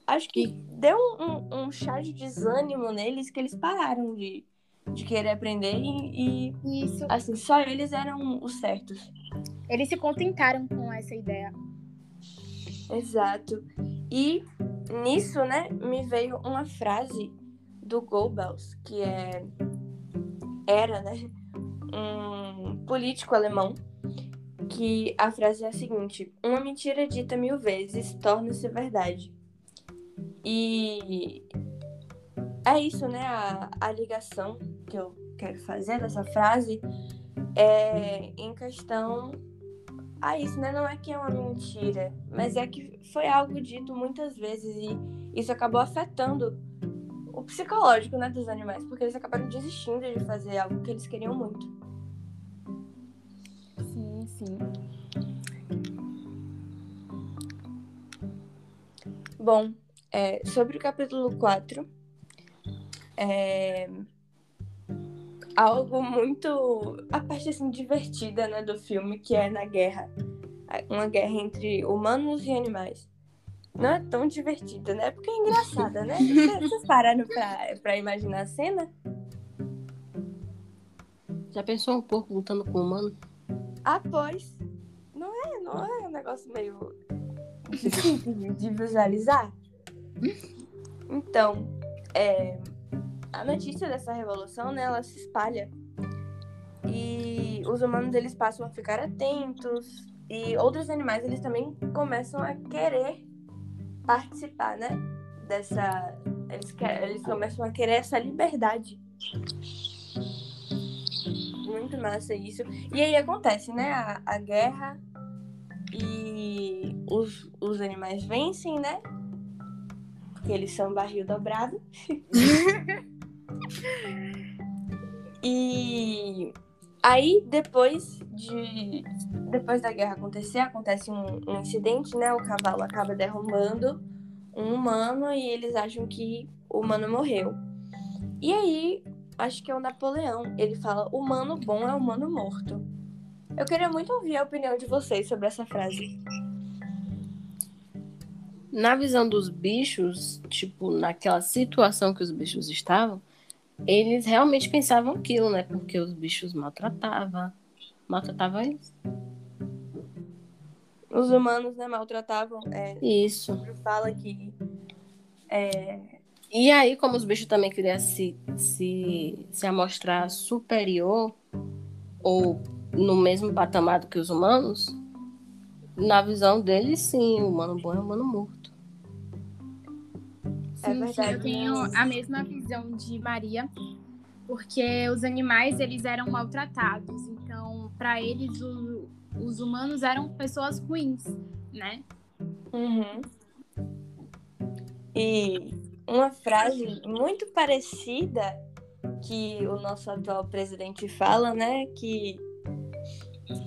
acho que deu um, um, um chá de desânimo neles que eles pararam de, de querer aprender e, e Isso. assim, só eles eram os certos. Eles se contentaram com essa ideia. Exato. E nisso, né, me veio uma frase do Goebbels, que é era, né, um político alemão, que a frase é a seguinte: uma mentira dita mil vezes torna-se verdade. E é isso, né, a, a ligação que eu quero fazer dessa frase é em questão a isso, né? Não é que é uma mentira, mas é que foi algo dito muitas vezes e isso acabou afetando o psicológico, né, dos animais, porque eles acabaram desistindo de fazer algo que eles queriam muito. Sim, sim. Bom, é, sobre o capítulo 4, é algo muito. a parte assim divertida né, do filme, que é na guerra. Uma guerra entre humanos e animais. Não é tão divertida, né? Porque é engraçada, né? Vocês pararam pra, pra imaginar a cena? Já pensou um pouco lutando com o humano? Ah, pois. Não é, não é um negócio meio difícil de visualizar? Então, é, a notícia dessa revolução, né, ela se espalha. E os humanos, eles passam a ficar atentos. E outros animais, eles também começam a querer participar, né? Dessa... Eles, eles começam a querer essa liberdade. Muito massa isso. E aí acontece, né? A, a guerra e os, os animais vencem, né? Porque eles são barril dobrado. e aí, depois de. Depois da guerra acontecer, acontece um, um incidente, né? O cavalo acaba derrubando um humano e eles acham que o humano morreu. E aí, acho que é o Napoleão. Ele fala: humano bom é humano morto. Eu queria muito ouvir a opinião de vocês sobre essa frase. Na visão dos bichos, tipo, naquela situação que os bichos estavam, eles realmente pensavam aquilo, né? Porque os bichos maltratavam. Maltratavam eles. Os humanos, né, maltratavam. É, Isso. fala que. É, E aí, como os bichos também queriam se, se, se amostrar superior ou no mesmo patamar do que os humanos, na visão deles, sim, o humano bom é o humano morto. É Sim, sim, verdade, eu tenho a mesma visão de Maria, porque os animais eles eram maltratados, então para eles o- os humanos eram pessoas ruins, né? Uhum. E uma frase muito parecida que o nosso atual presidente fala, né? Que.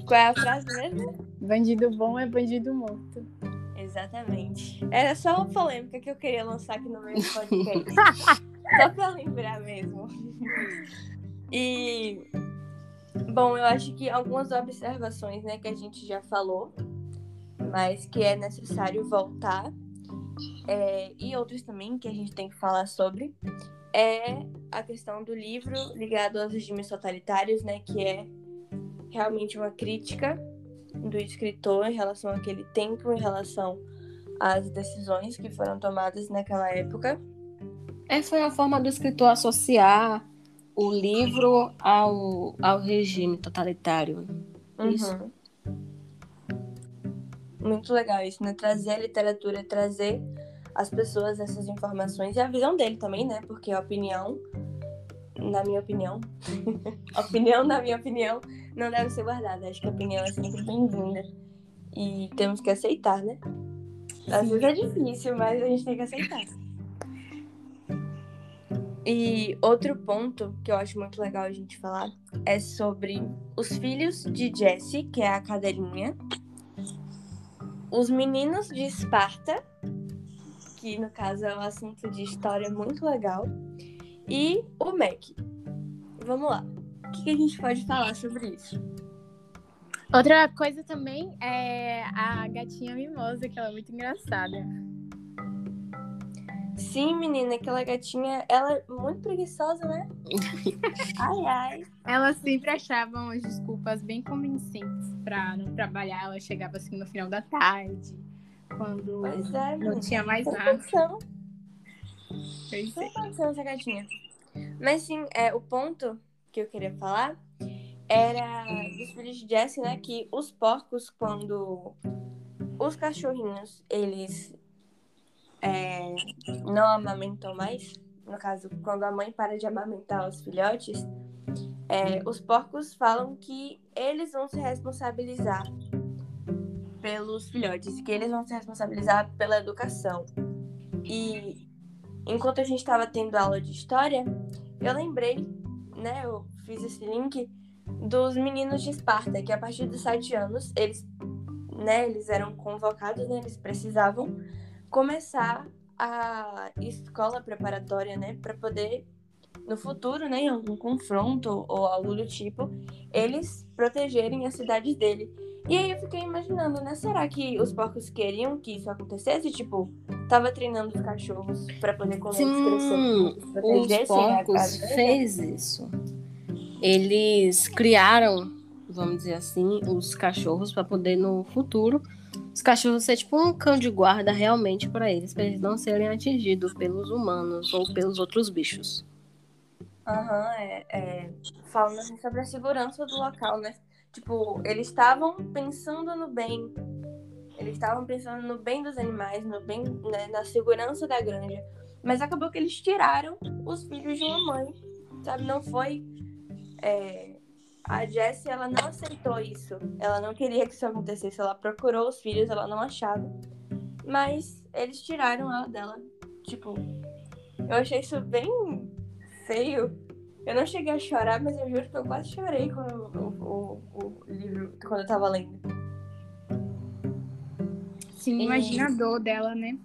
Qual é a frase mesmo? Bandido bom é bandido morto. Exatamente. Era só uma polêmica que eu queria lançar aqui no do podcast. Só pra lembrar mesmo. E. Bom, eu acho que algumas observações, né, que a gente já falou, mas que é necessário voltar, é, e outros também que a gente tem que falar sobre, é a questão do livro ligado aos regimes totalitários, né, que é realmente uma crítica do escritor em relação àquele tempo, em relação às decisões que foram tomadas naquela época. Essa foi a forma do escritor associar o livro ao, ao regime totalitário. Isso. Uhum. Muito legal isso, né? Trazer a literatura, trazer as pessoas essas informações e a visão dele também, né? Porque a opinião, na minha opinião, opinião, na minha opinião, não deve ser guardada. Acho que a opinião é sempre bem-vinda. E temos que aceitar, né? Às vezes é difícil, mas a gente tem que aceitar. E outro ponto que eu acho muito legal a gente falar é sobre os filhos de Jesse, que é a cadelinha, os meninos de Esparta, que no caso é um assunto de história muito legal, e o Mac. Vamos lá. O que, a gente pode falar sobre isso? Outra coisa também é a gatinha mimosa, que ela é muito engraçada. Sim, menina, aquela gatinha, ela é muito preguiçosa, né? ai, ai. Ela sempre achava umas desculpas bem convincentes pra não trabalhar. Ela chegava assim no final da tarde, quando é, não tinha mais nada. Atenção. Atenção essa gatinha. Mas sim, é, o ponto que eu queria falar era dos filhos de Jesse, né? Que os porcos, quando os cachorrinhos, eles é, não amamentam mais, no caso, quando a mãe para de amamentar os filhotes, é, os porcos falam que eles vão se responsabilizar pelos filhotes, que eles vão se responsabilizar pela educação. E enquanto a gente estava tendo aula de história, eu lembrei, né, eu fiz esse link dos meninos de Esparta, que a partir dos sete anos, eles, né, eles eram convocados, né, eles precisavam começar a escola preparatória, né, para poder no futuro, né, em algum confronto ou algo do tipo, eles protegerem a cidade dele. E aí eu fiquei imaginando, né, será que os porcos queriam que isso acontecesse? Tipo, tava treinando os cachorros para poder quando Sim, eles crescerem, os porcos fez isso. Eles criaram, vamos dizer assim, os cachorros para poder no futuro os cachorros ser tipo um cão de guarda realmente para eles, para eles não serem atingidos pelos humanos ou pelos outros bichos. Aham, uhum, é, é, falando assim sobre a segurança do local, né? Tipo, eles estavam pensando no bem. Eles estavam pensando no bem dos animais, no bem, né, na segurança da granja. Mas acabou que eles tiraram os filhos de uma mãe, sabe? Não foi é, a Jessie, ela não aceitou isso. Ela não queria que isso acontecesse. Ela procurou os filhos, ela não achava. Mas eles tiraram ela dela. Tipo, eu achei isso bem feio. Eu não cheguei a chorar, mas eu juro que eu quase chorei quando o, o, livro, quando eu tava lendo. Sim, imagina a dor dela, né?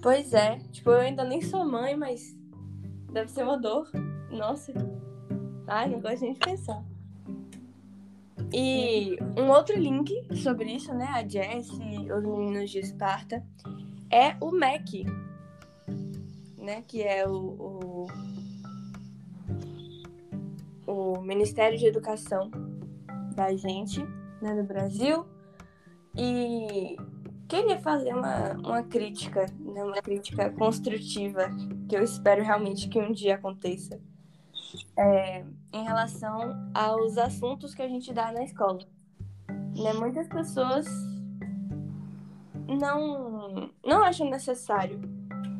Pois é. Tipo, eu ainda nem sou mãe, mas deve ser uma dor. Nossa. Ai, não gosto nem de pensar. E um outro link sobre isso, né? A Jessie, os meninos de Esparta, é o MEC, né? Que é o, o, o Ministério de Educação da gente, né, no Brasil. E queria fazer uma, uma crítica, né, uma crítica construtiva, que eu espero realmente que um dia aconteça é, em relação aos assuntos que a gente dá na escola. Né? Muitas pessoas não, não acham necessário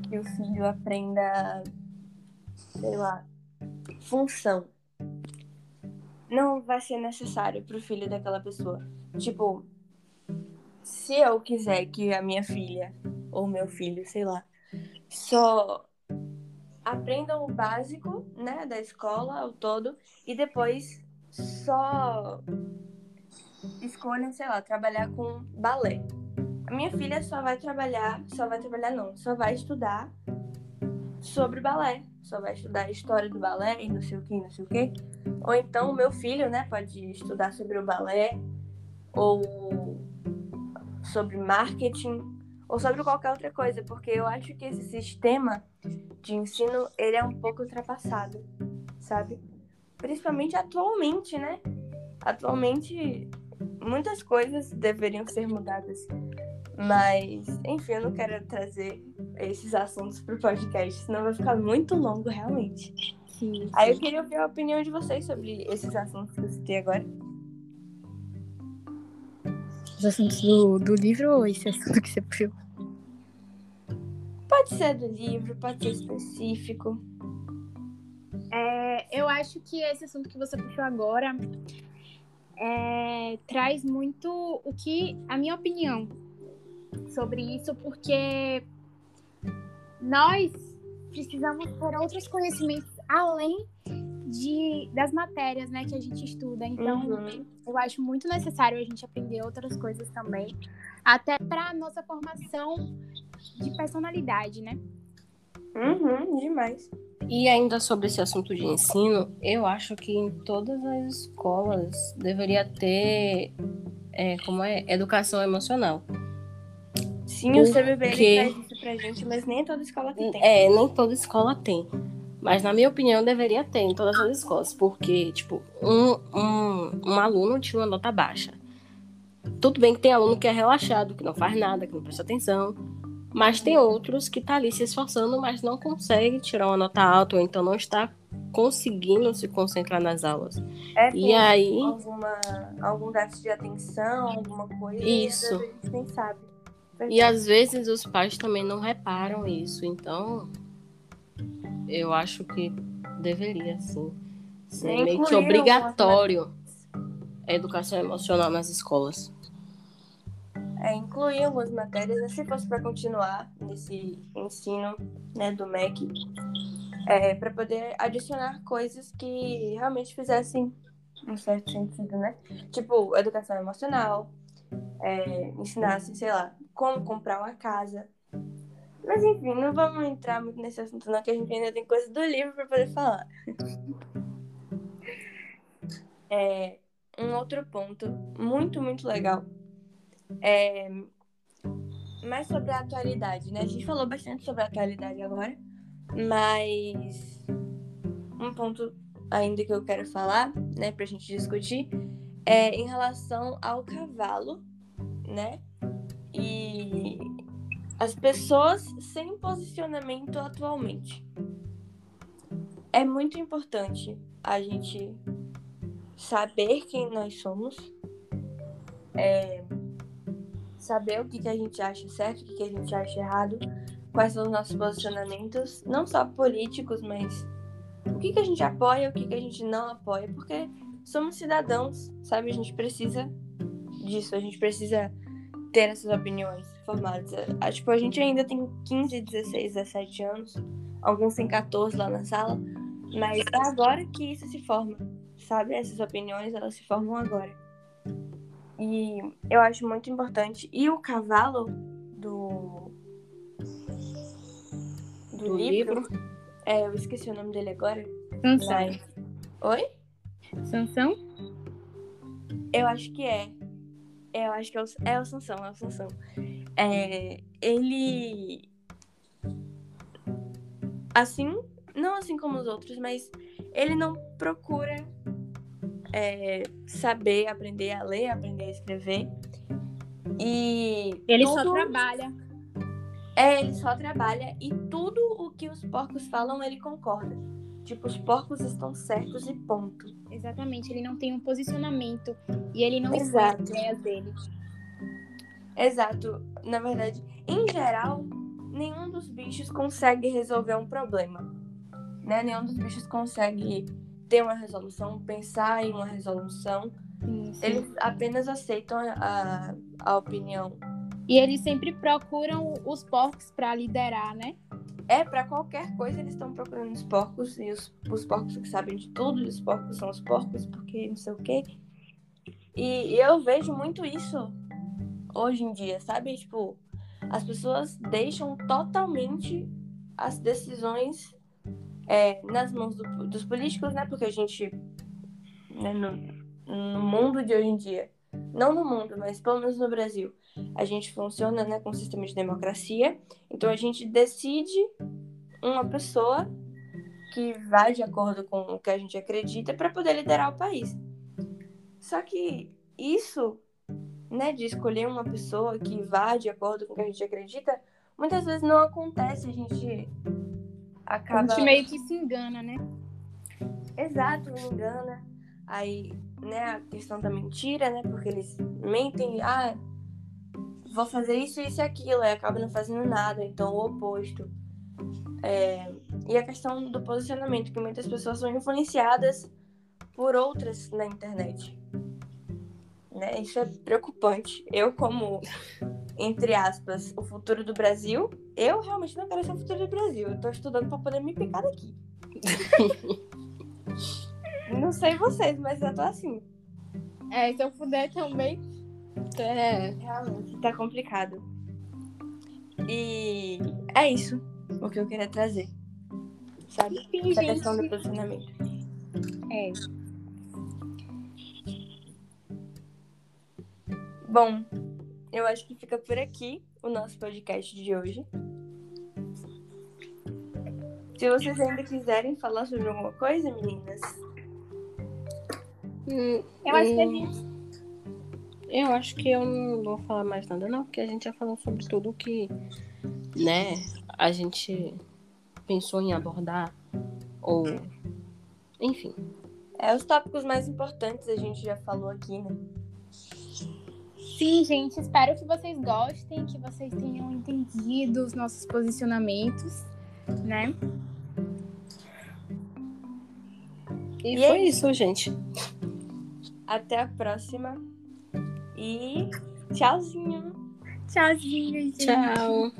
que o filho aprenda, sei lá, função. Não vai ser necessário para o filho daquela pessoa. Tipo, se eu quiser que a minha filha ou meu filho, sei lá, só aprendam o básico, né, da escola ao todo e depois só escolham, sei lá, trabalhar com balé. A minha filha só vai trabalhar, só vai trabalhar não, só vai estudar sobre balé, só vai estudar história do balé e não sei o que, não sei o que. Ou então o meu filho, né, pode estudar sobre o balé ou sobre marketing ou sobre qualquer outra coisa, porque eu acho que esse sistema de ensino ele é um pouco ultrapassado, sabe? Principalmente atualmente, né? Atualmente muitas coisas deveriam ser mudadas. Mas, enfim, eu não quero trazer esses assuntos pro podcast, senão vai ficar muito longo, realmente. Sim, sim. Aí eu queria ouvir a opinião de vocês sobre esses assuntos que eu citei agora. Os assuntos do, do livro ou esse assunto que você puxou? Pode ser do livro, pode ser específico. É, eu acho que esse assunto que você puxou agora é, traz muito o que, a minha opinião sobre isso, porque nós precisamos ter outros conhecimentos além de, das matérias né, que a gente estuda. Então, Uhum. eu acho muito necessário a gente aprender outras coisas também, até para nossa formação de personalidade, né? Uhum, demais. E ainda sobre esse assunto de ensino, eu acho que em todas as escolas deveria ter, é, como é, educação emocional. Sim, o CBB Porque- pra gente, mas nem toda escola tem. É, nem toda escola tem. Mas, na minha opinião, deveria ter em todas as escolas. Porque, tipo, um, um, um aluno tira uma nota baixa. Tudo bem que tem aluno que é relaxado, que não faz nada, que não presta atenção. Mas tem outros que tá ali se esforçando, mas não consegue tirar uma nota alta, ou então não está conseguindo se concentrar nas aulas. É, E aí, alguma, algum déficit de atenção, alguma coisa. Isso. A gente nem sabe. E às vezes os pais também não reparam isso, então eu acho que deveria sim ser Incluir meio que obrigatório a educação emocional nas escolas. É, incluir algumas matérias, né, se fosse para continuar nesse ensino né, do MEC, é, para poder adicionar coisas que realmente fizessem um certo sentido, né? Tipo, educação emocional, é, ensinasse, sei lá, como comprar uma casa. Mas enfim, não vamos entrar muito nesse assunto, não, que a gente ainda tem coisa do livro para poder falar. É, um outro ponto muito, muito legal é mais sobre a atualidade, né? A gente falou bastante sobre a atualidade agora, mas um ponto ainda que eu quero falar, né, pra gente discutir, é em relação ao cavalo, né? E as pessoas sem posicionamento atualmente. É muito importante a gente saber quem nós somos, é, saber o que, que a gente acha certo, o que, que a gente acha errado, quais são os nossos posicionamentos, não só políticos, mas o que, que a gente apoia, o que, que a gente não apoia, porque somos cidadãos, sabe? A gente precisa disso, a gente precisa ter essas opiniões formadas. Ah, Tipo, a gente ainda tem 15, 16, 17 anos, alguns têm 14 lá na sala, mas é agora que isso se forma, sabe? Essas opiniões, elas se formam agora. E eu acho muito importante. E o cavalo do. Do, Do livro, livro. É, eu esqueci o nome dele agora. Sansão. Mas... Oi? Sansão? Eu acho que é. Eu acho que é o, é o Sansão, é o Sansão. É, ele. Assim, não assim como os outros, mas ele não procura é, saber, aprender a ler, aprender a escrever. E. Ele só tudo- trabalha. É, ele só trabalha e tudo o que os porcos falam ele concorda. Tipo, os porcos estão certos e ponto. Exatamente, ele não tem um posicionamento e ele não Exato. as ideias dele. Exato. Na verdade, em geral, nenhum dos bichos consegue resolver um problema. Né? Nenhum dos bichos consegue ter uma resolução, pensar em uma resolução. Sim, sim. Eles apenas aceitam a, a opinião. E eles sempre procuram os porcos para liderar, né? É, pra qualquer coisa eles estão procurando os porcos, e os, os porcos que sabem de tudo, e os porcos são os porcos, porque não sei o quê. E, e eu vejo muito isso hoje em dia, sabe? Tipo, as pessoas deixam totalmente as decisões é, nas mãos do- dos políticos, né? Porque a gente, né, no, no mundo de hoje em dia, não no mundo, mas pelo menos no Brasil, a gente funciona né, com um sistema de democracia. Então a gente decide uma pessoa que vai de acordo com o que a gente acredita para poder liderar o país. Só que isso, né, de escolher uma pessoa que vá de acordo com o que a gente acredita, muitas vezes não acontece. A gente A acaba. gente meio que se engana, né? Exato, me engana. Aí, né, a questão da mentira, né? Porque eles mentem, ah, vou fazer isso, isso e aquilo, aí acaba não fazendo nada, então o oposto. É, e a questão do posicionamento, que muitas pessoas são influenciadas por outras na internet. Né? Isso é preocupante. Eu, como, entre aspas, o futuro do Brasil, eu realmente não quero ser o futuro do Brasil. Eu tô estudando para poder me picar daqui. Não sei vocês, mas eu tô assim. É, se eu puder também. É, Realmente, tá complicado. E é isso o que eu queria trazer. Sabe? Enfim, Essa questão do gente. posicionamento. É. Bom, eu acho que fica por aqui o nosso podcast de hoje. Se vocês ainda quiserem falar sobre alguma coisa, meninas, hum, Eu acho que a hum, gente. Eu acho que eu não vou falar mais nada, não, porque a gente já falou sobre tudo que, né, a gente pensou em abordar, ou. Enfim. é os tópicos mais importantes a gente já falou aqui, né? Sim, gente, espero que vocês gostem, que vocês tenham entendido os nossos posicionamentos, né? E, E é foi isso, gente. Até a próxima. E tchauzinho. Tchauzinho, gente. Tchau.